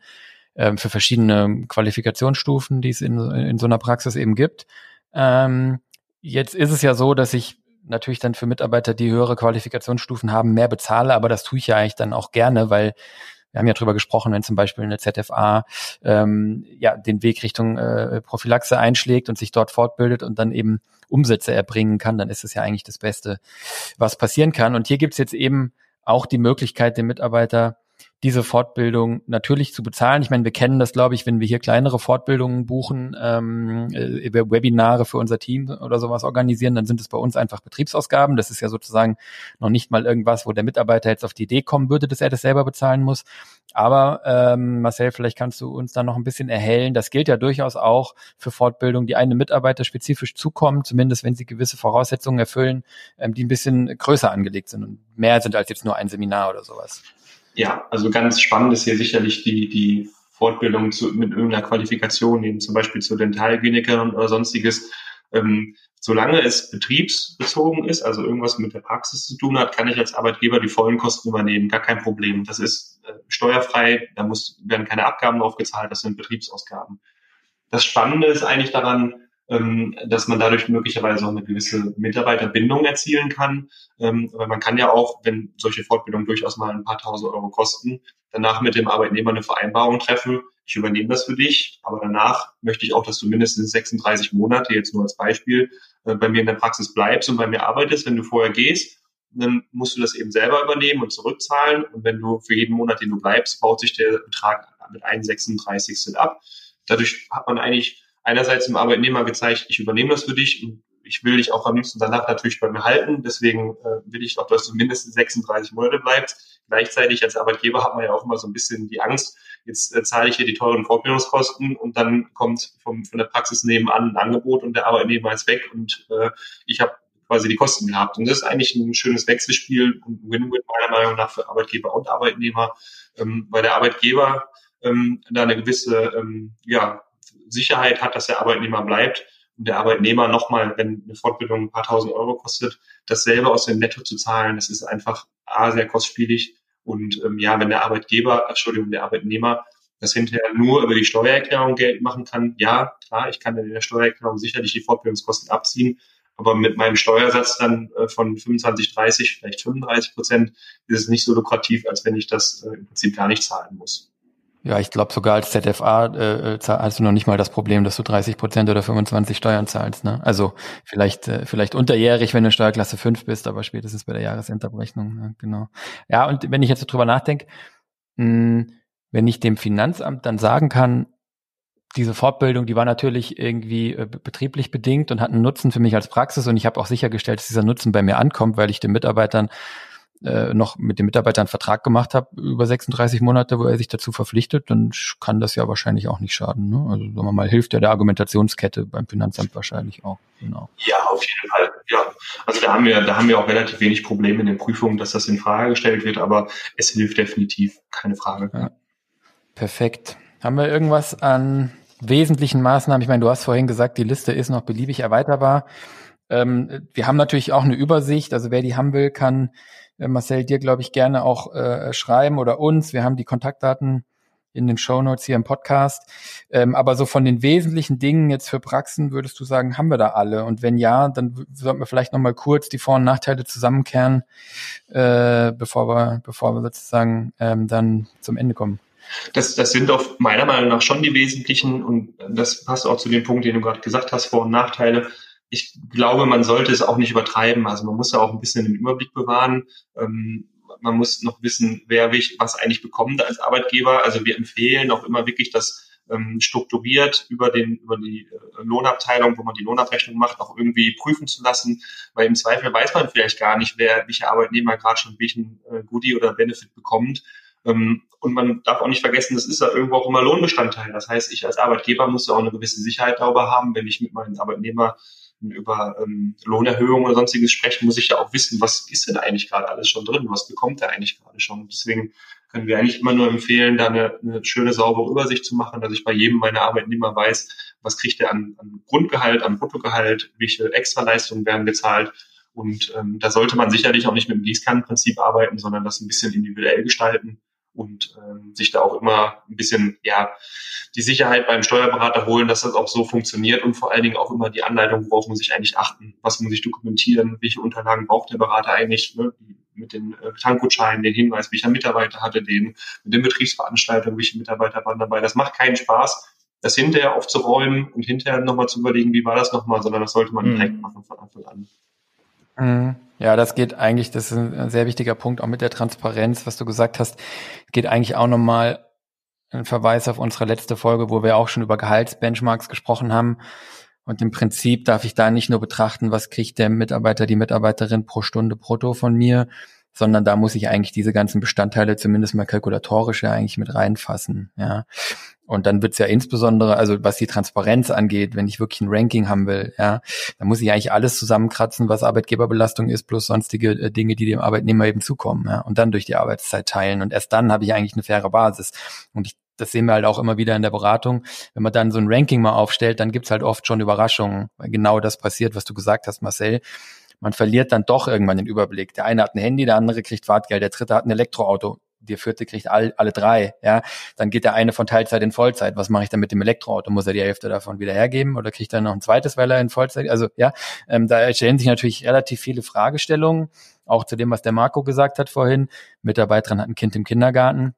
ähm, für verschiedene Qualifikationsstufen, die es in, in so einer Praxis eben gibt. Ähm, jetzt ist es ja so, dass ich natürlich dann für Mitarbeiter, die höhere Qualifikationsstufen haben, mehr bezahle, aber das tue ich ja eigentlich dann auch gerne, weil wir haben ja drüber gesprochen, wenn zum Beispiel eine ZFA ähm, ja den Weg Richtung äh, Prophylaxe einschlägt und sich dort fortbildet und dann eben Umsätze erbringen kann, dann ist es ja eigentlich das Beste, was passieren kann. Und hier gibt's jetzt eben auch die Möglichkeit, den Mitarbeiter diese Fortbildung natürlich zu bezahlen. Ich meine, wir kennen das, glaube ich, wenn wir hier kleinere Fortbildungen buchen, ähm, äh, Webinare für unser Team oder sowas organisieren, dann sind es bei uns einfach Betriebsausgaben. Das ist ja sozusagen noch nicht mal irgendwas, wo der Mitarbeiter jetzt auf die Idee kommen würde, dass er das selber bezahlen muss. Aber ähm, Marcel, vielleicht kannst du uns da noch ein bisschen erhellen. Das gilt ja durchaus auch für Fortbildungen, die einem Mitarbeiter spezifisch zukommen, zumindest wenn sie gewisse Voraussetzungen erfüllen, ähm, die ein bisschen größer angelegt sind und mehr sind als jetzt nur ein Seminar oder sowas. Ja, also ganz spannend ist hier sicherlich die, die Fortbildung zu, mit irgendeiner Qualifikation, eben zum Beispiel zur Dentalklinikerin oder sonstiges. Ähm, solange es betriebsbezogen ist, also irgendwas mit der Praxis zu tun hat, kann ich als Arbeitgeber die vollen Kosten übernehmen, gar kein Problem. Das ist äh, steuerfrei, da muss, werden keine Abgaben drauf gezahlt, das sind Betriebsausgaben. Das Spannende ist eigentlich daran, dass man dadurch möglicherweise auch eine gewisse Mitarbeiterbindung erzielen kann. Ähm, weil man kann ja auch, wenn solche Fortbildungen durchaus mal ein paar tausend Euro kosten, danach mit dem Arbeitnehmer eine Vereinbarung treffen. Ich übernehme das für dich, aber danach möchte ich auch, dass du mindestens 36 Monate, jetzt nur als Beispiel, äh, bei mir in der Praxis bleibst und bei mir arbeitest. Wenn du vorher gehst, dann musst du das eben selber übernehmen und zurückzahlen. Und wenn du für jeden Monat, den du bleibst, baut sich der Betrag mit 1,36 ab. Dadurch hat man eigentlich einerseits dem Arbeitnehmer gezeigt, ich übernehme das für dich und ich will dich auch am liebsten danach natürlich bei mir halten. Deswegen äh, will ich auch, dass du mindestens 36 Monate bleibst. Gleichzeitig als Arbeitgeber hat man ja auch immer so ein bisschen die Angst, jetzt äh, zahle ich hier die teuren Fortbildungskosten und dann kommt vom, von der Praxis nebenan ein Angebot und der Arbeitnehmer ist weg und äh, ich habe quasi die Kosten gehabt. Und das ist eigentlich ein schönes Wechselspiel und Win-Win meiner Meinung nach für Arbeitgeber und Arbeitnehmer, ähm, weil der Arbeitgeber ähm, da eine gewisse ähm, ja, Sicherheit hat, dass der Arbeitnehmer bleibt und der Arbeitnehmer nochmal, wenn eine Fortbildung ein paar tausend Euro kostet, dasselbe aus dem Netto zu zahlen, das ist einfach A, sehr kostspielig und ähm, ja, wenn der Arbeitgeber, Entschuldigung, der Arbeitnehmer das hinterher nur über die Steuererklärung Geld machen kann, ja, klar, ich kann in der Steuererklärung sicherlich die Fortbildungskosten abziehen, aber mit meinem Steuersatz dann äh, von 25, 30, vielleicht 35 Prozent ist es nicht so lukrativ, als wenn ich das äh, im Prinzip gar nicht zahlen muss. Ja, ich glaube sogar als ZFA äh, äh hast du noch nicht mal das Problem, dass du 30 Prozent oder 25 Steuern zahlst. Ne? Also vielleicht äh, vielleicht unterjährig, wenn du Steuerklasse 5 bist, aber spätestens bei der Jahresendabrechnung. Ne? Genau. Ja, und wenn ich jetzt so drüber nachdenke, hm, wenn ich dem Finanzamt dann sagen kann, diese Fortbildung, die war natürlich irgendwie äh, betrieblich bedingt und hat einen Nutzen für mich als Praxis und ich habe auch sichergestellt, dass dieser Nutzen bei mir ankommt, weil ich den Mitarbeitern äh, noch mit dem Mitarbeiter einen Vertrag gemacht habe über 36 Monate, wo er sich dazu verpflichtet, dann kann das ja wahrscheinlich auch nicht schaden. Ne? Also sagen wir mal, hilft ja der Argumentationskette beim Finanzamt wahrscheinlich auch. Genau. Ja, auf jeden Fall. Ja, also da haben wir, da haben wir auch relativ wenig Probleme in den Prüfungen, dass das in Frage gestellt wird, aber es hilft definitiv, keine Frage. Ja. Perfekt. Haben wir irgendwas an wesentlichen Maßnahmen? Ich meine, du hast vorhin gesagt, die Liste ist noch beliebig erweiterbar. Ähm, wir haben natürlich auch eine Übersicht. Also wer die haben will, kann Marcel, dir, glaube ich, gerne auch äh, schreiben oder uns. Wir haben die Kontaktdaten in den Show Notes hier im Podcast. Ähm, aber so von den wesentlichen Dingen jetzt für Praxen würdest du sagen, haben wir da alle? Und wenn ja, dann sollten wir vielleicht nochmal kurz die Vor- und Nachteile zusammenkehren, äh, bevor wir, bevor wir sozusagen ähm, dann zum Ende kommen. Das, das sind doch meiner Meinung nach schon die wesentlichen und das passt auch zu dem Punkt, den du gerade gesagt hast, Vor- und Nachteile ich glaube, man sollte es auch nicht übertreiben. Also man muss ja auch ein bisschen den Überblick bewahren. Ähm, man muss noch wissen, wer was eigentlich bekommt als Arbeitgeber. Also wir empfehlen auch immer wirklich das ähm, strukturiert über den über die äh, Lohnabteilung, wo man die Lohnabrechnung macht, auch irgendwie prüfen zu lassen, weil im Zweifel weiß man vielleicht gar nicht, wer welcher Arbeitnehmer gerade schon welchen äh, Goodie oder Benefit bekommt. Ähm, und man darf auch nicht vergessen, das ist ja irgendwo auch immer Lohnbestandteil. Das heißt, ich als Arbeitgeber muss ja auch eine gewisse Sicherheit darüber haben, wenn ich mit meinen Arbeitnehmer über ähm, Lohnerhöhungen oder sonstiges sprechen, muss ich ja auch wissen, was ist denn eigentlich gerade alles schon drin, was bekommt er eigentlich gerade schon. Deswegen können wir eigentlich immer nur empfehlen, da eine, eine schöne, saubere Übersicht zu machen, dass ich bei jedem meiner Arbeitnehmer weiß, was kriegt er an, an Grundgehalt, an Bruttogehalt, welche Extraleistungen werden gezahlt. Und ähm, da sollte man sicherlich auch nicht mit dem Gießkannenprinzip arbeiten, sondern das ein bisschen individuell gestalten und ähm, sich da auch immer ein bisschen ja die Sicherheit beim Steuerberater holen, dass das auch so funktioniert und vor allen Dingen auch immer die Anleitung, worauf muss ich eigentlich achten, was muss ich dokumentieren, welche Unterlagen braucht der Berater eigentlich, ne? mit den äh, Tankgutscheinen, den Hinweis, welcher Mitarbeiter hatte den, mit den Betriebsveranstaltungen, welche Mitarbeiter waren dabei. Das macht keinen Spaß, das hinterher aufzuräumen und hinterher nochmal zu überlegen, wie war das nochmal, sondern das sollte man mhm. direkt machen von Anfang an. Mhm. Ja, das geht eigentlich, das ist ein sehr wichtiger Punkt, auch mit der Transparenz, was du gesagt hast, geht eigentlich auch nochmal ein Verweis auf unsere letzte Folge, wo wir auch schon über Gehaltsbenchmarks gesprochen haben. Und im Prinzip darf ich da nicht nur betrachten, was kriegt der Mitarbeiter, die Mitarbeiterin pro Stunde brutto von mir, sondern da muss ich eigentlich diese ganzen Bestandteile zumindest mal kalkulatorisch ja eigentlich mit reinfassen. Ja. Und dann wird's ja insbesondere, also was die Transparenz angeht, wenn ich wirklich ein Ranking haben will, ja, dann muss ich eigentlich alles zusammenkratzen, was Arbeitgeberbelastung ist, plus sonstige äh, Dinge, die dem Arbeitnehmer eben zukommen, ja, und dann durch die Arbeitszeit teilen. Und erst dann habe ich eigentlich eine faire Basis. Und ich, das sehen wir halt auch immer wieder in der Beratung. Wenn man dann so ein Ranking mal aufstellt, dann gibt's halt oft schon Überraschungen, weil genau das passiert, was du gesagt hast, Marcel man verliert dann doch irgendwann den Überblick. Der eine hat ein Handy, der andere kriegt Fahrtgeld, der dritte hat ein Elektroauto der vierte kriegt all, alle drei, ja, dann geht der eine von Teilzeit in Vollzeit. Was mache ich dann mit dem Elektroauto? Muss er die Hälfte davon wieder hergeben oder kriegt er noch ein zweites, weil er in Vollzeit? Also ja, ähm, da stellen sich natürlich relativ viele Fragestellungen, auch zu dem, was der Marco gesagt hat vorhin. Mitarbeiterin hat ein Kind im Kindergarten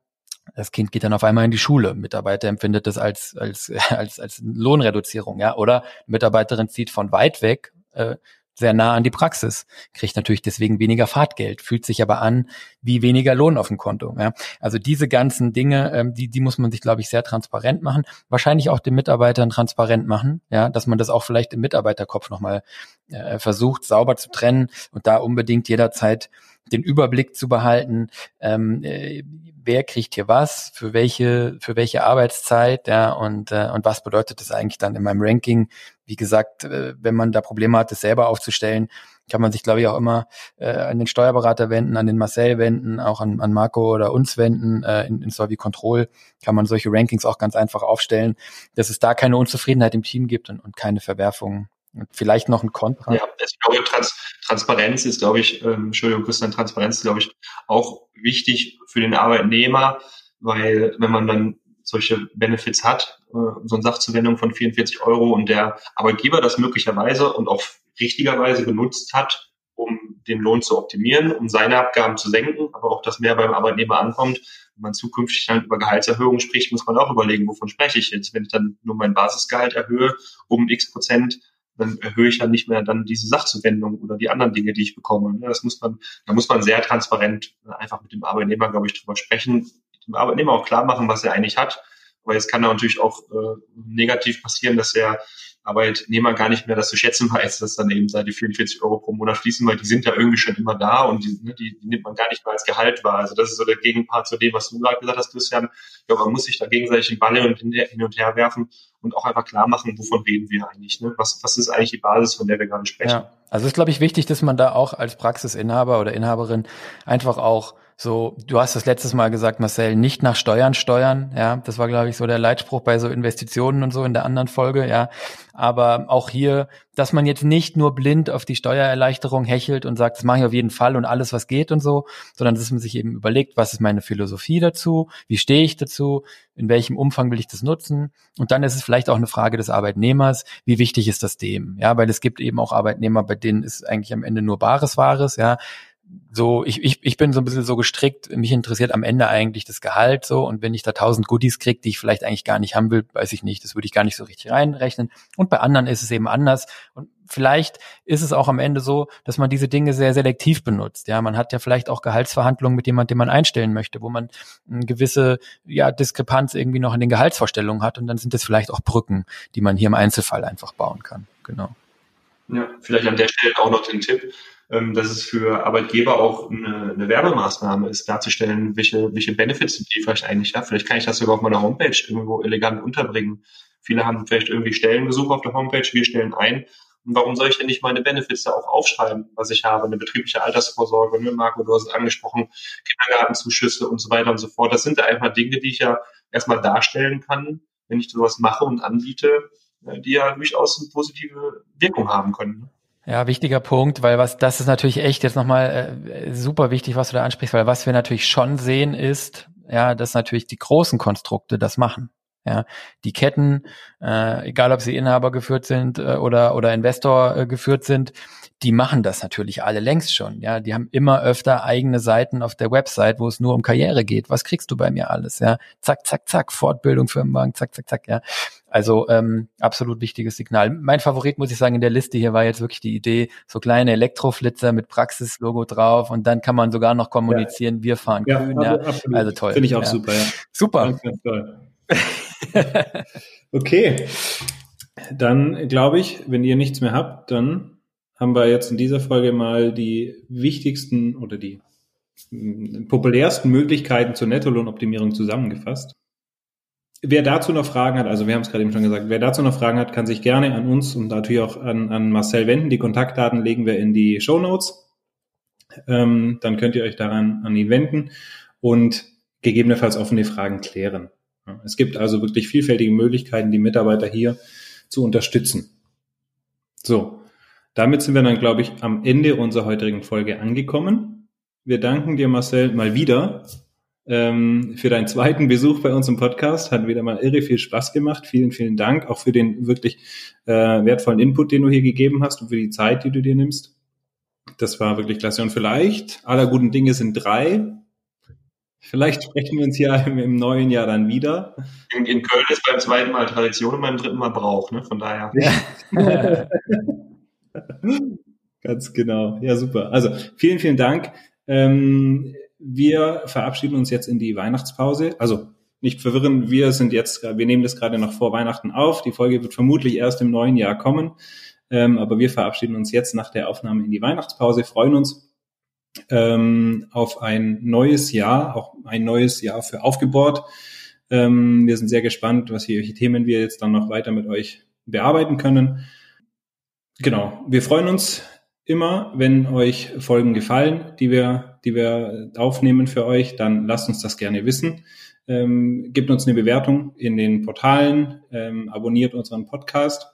das Kind geht dann auf einmal in die Schule. Mitarbeiter empfindet das als, als, (laughs) als, als Lohnreduzierung, ja. Oder Mitarbeiterin zieht von weit weg, äh, sehr nah an die Praxis, kriegt natürlich deswegen weniger Fahrtgeld, fühlt sich aber an wie weniger Lohn auf dem Konto. Ja. Also diese ganzen Dinge, ähm, die, die muss man sich, glaube ich, sehr transparent machen. Wahrscheinlich auch den Mitarbeitern transparent machen, ja, dass man das auch vielleicht im Mitarbeiterkopf nochmal äh, versucht, sauber zu trennen und da unbedingt jederzeit den Überblick zu behalten, ähm, äh, wer kriegt hier was, für welche, für welche Arbeitszeit, ja, und, äh, und was bedeutet das eigentlich dann in meinem Ranking? Wie gesagt, äh, wenn man da Probleme hat, das selber aufzustellen, kann man sich, glaube ich, auch immer äh, an den Steuerberater wenden, an den Marcel wenden, auch an, an Marco oder uns wenden. Äh, in, in Solvi Control kann man solche Rankings auch ganz einfach aufstellen, dass es da keine Unzufriedenheit im Team gibt und, und keine Verwerfungen Vielleicht noch ein Kontra. Ja, ich glaube, Trans Transparenz ist, glaube ich, ähm, Entschuldigung, Christian, Transparenz ist, glaube ich, auch wichtig für den Arbeitnehmer, weil wenn man dann solche Benefits hat, äh, so eine Sachzuwendung von 44 Euro und der Arbeitgeber das möglicherweise und auch richtigerweise genutzt hat, um den Lohn zu optimieren, um seine Abgaben zu senken, aber auch, dass mehr beim Arbeitnehmer ankommt. Wenn man zukünftig dann über Gehaltserhöhungen spricht, muss man auch überlegen, wovon spreche ich jetzt? Wenn ich dann nur mein Basisgehalt erhöhe um x Prozent, dann erhöhe ich ja nicht mehr dann diese Sachzuwendung oder die anderen Dinge, die ich bekomme. Ne? Das muss man, da muss man sehr transparent äh, einfach mit dem Arbeitnehmer, glaube ich, drüber sprechen, dem Arbeitnehmer auch klar machen, was er eigentlich hat. Aber es kann natürlich auch äh, negativ passieren, dass er Arbeitnehmer gar nicht mehr das zu schätzen weiß, dass dann eben seit die 44 Euro pro Monat fließen, weil die sind ja irgendwie schon immer da und die, ne, die, die nimmt man gar nicht mehr als Gehalt wahr. Also das ist so der Gegenpart zu dem, was du gerade gesagt hast, Christian. Ja, man muss sich da gegenseitig den Ball hin und her werfen und auch einfach klar machen, wovon reden wir eigentlich. Ne? Was, was ist eigentlich die Basis, von der wir gerade sprechen? Ja. Also es ist, glaube ich, wichtig, dass man da auch als Praxisinhaber oder Inhaberin einfach auch so, du hast das letztes Mal gesagt, Marcel, nicht nach Steuern steuern, ja, das war, glaube ich, so der Leitspruch bei so Investitionen und so in der anderen Folge, ja. Aber auch hier, dass man jetzt nicht nur blind auf die Steuererleichterung hechelt und sagt, das mache ich auf jeden Fall und alles, was geht und so, sondern dass man sich eben überlegt, was ist meine Philosophie dazu, wie stehe ich dazu, in welchem Umfang will ich das nutzen? Und dann ist es vielleicht auch eine Frage des Arbeitnehmers, wie wichtig ist das dem? Ja, weil es gibt eben auch Arbeitnehmer, bei denen ist eigentlich am Ende nur Bares Wahres, ja so, ich, ich, ich bin so ein bisschen so gestrickt, mich interessiert am Ende eigentlich das Gehalt so und wenn ich da tausend Goodies kriege, die ich vielleicht eigentlich gar nicht haben will, weiß ich nicht, das würde ich gar nicht so richtig reinrechnen. Und bei anderen ist es eben anders und vielleicht ist es auch am Ende so, dass man diese Dinge sehr selektiv benutzt. Ja, man hat ja vielleicht auch Gehaltsverhandlungen mit jemandem, den man einstellen möchte, wo man eine gewisse ja, Diskrepanz irgendwie noch in den Gehaltsvorstellungen hat und dann sind es vielleicht auch Brücken, die man hier im Einzelfall einfach bauen kann. Genau. Ja, vielleicht an der Stelle auch noch den Tipp dass es für Arbeitgeber auch eine, eine Werbemaßnahme ist, darzustellen, welche, welche Benefits sind die vielleicht eigentlich. Ja, vielleicht kann ich das sogar auf meiner Homepage irgendwo elegant unterbringen. Viele haben vielleicht irgendwie Stellenbesuch auf der Homepage, wir stellen ein. Und warum soll ich denn nicht meine Benefits da auch aufschreiben, was ich habe? Eine betriebliche Altersvorsorge, ne, Marco, du hast es angesprochen, Kindergartenzuschüsse und so weiter und so fort. Das sind da einfach Dinge, die ich ja erstmal darstellen kann, wenn ich sowas mache und anbiete, äh, die ja durchaus eine positive Wirkung haben können. Ja, wichtiger Punkt, weil was das ist natürlich echt jetzt nochmal äh, super wichtig, was du da ansprichst, weil was wir natürlich schon sehen ist, ja, dass natürlich die großen Konstrukte das machen. Ja, die Ketten, äh, egal ob sie Inhaber geführt sind äh, oder oder Investor äh, geführt sind, die machen das natürlich alle längst schon. Ja, die haben immer öfter eigene Seiten auf der Website, wo es nur um Karriere geht. Was kriegst du bei mir alles? Ja, zack, zack, zack, Fortbildung, Firmenwagen, zack, zack, zack. Ja, also ähm, absolut wichtiges Signal. Mein Favorit muss ich sagen in der Liste hier war jetzt wirklich die Idee, so kleine Elektroflitzer mit Praxislogo drauf und dann kann man sogar noch kommunizieren, ja. wir fahren ja, grün. Also, ja, also toll. Finde ich auch ja. super. Ja. Super. (laughs) Okay. Dann glaube ich, wenn ihr nichts mehr habt, dann haben wir jetzt in dieser Folge mal die wichtigsten oder die populärsten Möglichkeiten zur Nettolohnoptimierung zusammengefasst. Wer dazu noch Fragen hat, also wir haben es gerade eben schon gesagt, wer dazu noch Fragen hat, kann sich gerne an uns und natürlich auch an, an Marcel wenden. Die Kontaktdaten legen wir in die Show Notes. Ähm, dann könnt ihr euch daran an ihn wenden und gegebenenfalls offene Fragen klären. Es gibt also wirklich vielfältige Möglichkeiten, die Mitarbeiter hier zu unterstützen. So, damit sind wir dann, glaube ich, am Ende unserer heutigen Folge angekommen. Wir danken dir, Marcel, mal wieder ähm, für deinen zweiten Besuch bei uns im Podcast. Hat wieder mal irre viel Spaß gemacht. Vielen, vielen Dank auch für den wirklich äh, wertvollen Input, den du hier gegeben hast und für die Zeit, die du dir nimmst. Das war wirklich klasse. Und vielleicht, aller guten Dinge sind drei. Vielleicht sprechen wir uns ja im, im neuen Jahr dann wieder. In, in, Köln ist beim zweiten Mal Tradition und beim dritten Mal Brauch, ne? Von daher. Ja. (laughs) Ganz genau. Ja, super. Also vielen, vielen Dank. Ähm, wir verabschieden uns jetzt in die Weihnachtspause. Also nicht verwirren, wir sind jetzt, wir nehmen das gerade noch vor Weihnachten auf. Die Folge wird vermutlich erst im neuen Jahr kommen. Ähm, aber wir verabschieden uns jetzt nach der Aufnahme in die Weihnachtspause, freuen uns ähm, auf ein neues Jahr, auch ein neues Jahr für aufgebohrt. Ähm, wir sind sehr gespannt, was hier, welche Themen wir jetzt dann noch weiter mit euch bearbeiten können. Genau, wir freuen uns immer, wenn euch Folgen gefallen, die wir, die wir aufnehmen für euch, dann lasst uns das gerne wissen. Ähm, gebt uns eine Bewertung in den Portalen, ähm, abonniert unseren Podcast.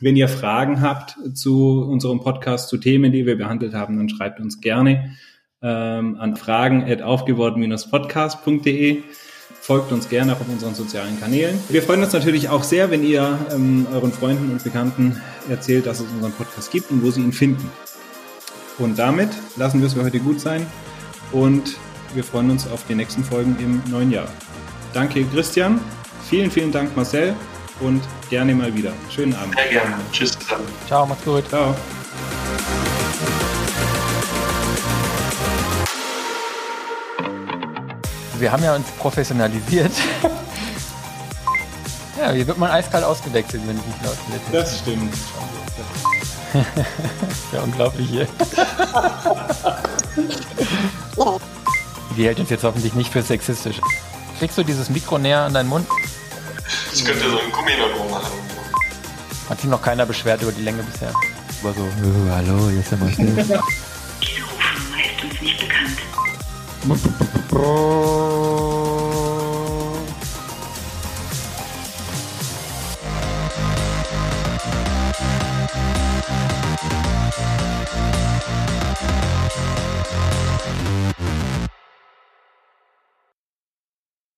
Wenn ihr Fragen habt zu unserem Podcast, zu Themen, die wir behandelt haben, dann schreibt uns gerne ähm, an fragen.aufgeworden-podcast.de. Folgt uns gerne auch auf unseren sozialen Kanälen. Wir freuen uns natürlich auch sehr, wenn ihr ähm, euren Freunden und Bekannten erzählt, dass es unseren Podcast gibt und wo sie ihn finden. Und damit lassen wir es für heute gut sein und wir freuen uns auf die nächsten Folgen im neuen Jahr. Danke Christian, vielen, vielen Dank Marcel und gerne mal wieder. Schönen Abend. Sehr gerne. Tschüss zusammen. Ciao, macht's gut. Ciao. Wir haben ja uns professionalisiert. (laughs) ja, hier wird man eiskalt ausgewechselt, wenn ich nicht bin. Das stimmt. Ja, unglaublich hier. Die hält uns jetzt hoffentlich nicht für sexistisch. Kriegst du dieses Mikro näher an deinen Mund? Ich könnte so ein Gummi noch machen. Hat sich noch keiner beschwert über die Länge bisher. War so, oh, hallo, hier ist der Marcel. Diese Rufnummer ist uns nicht bekannt.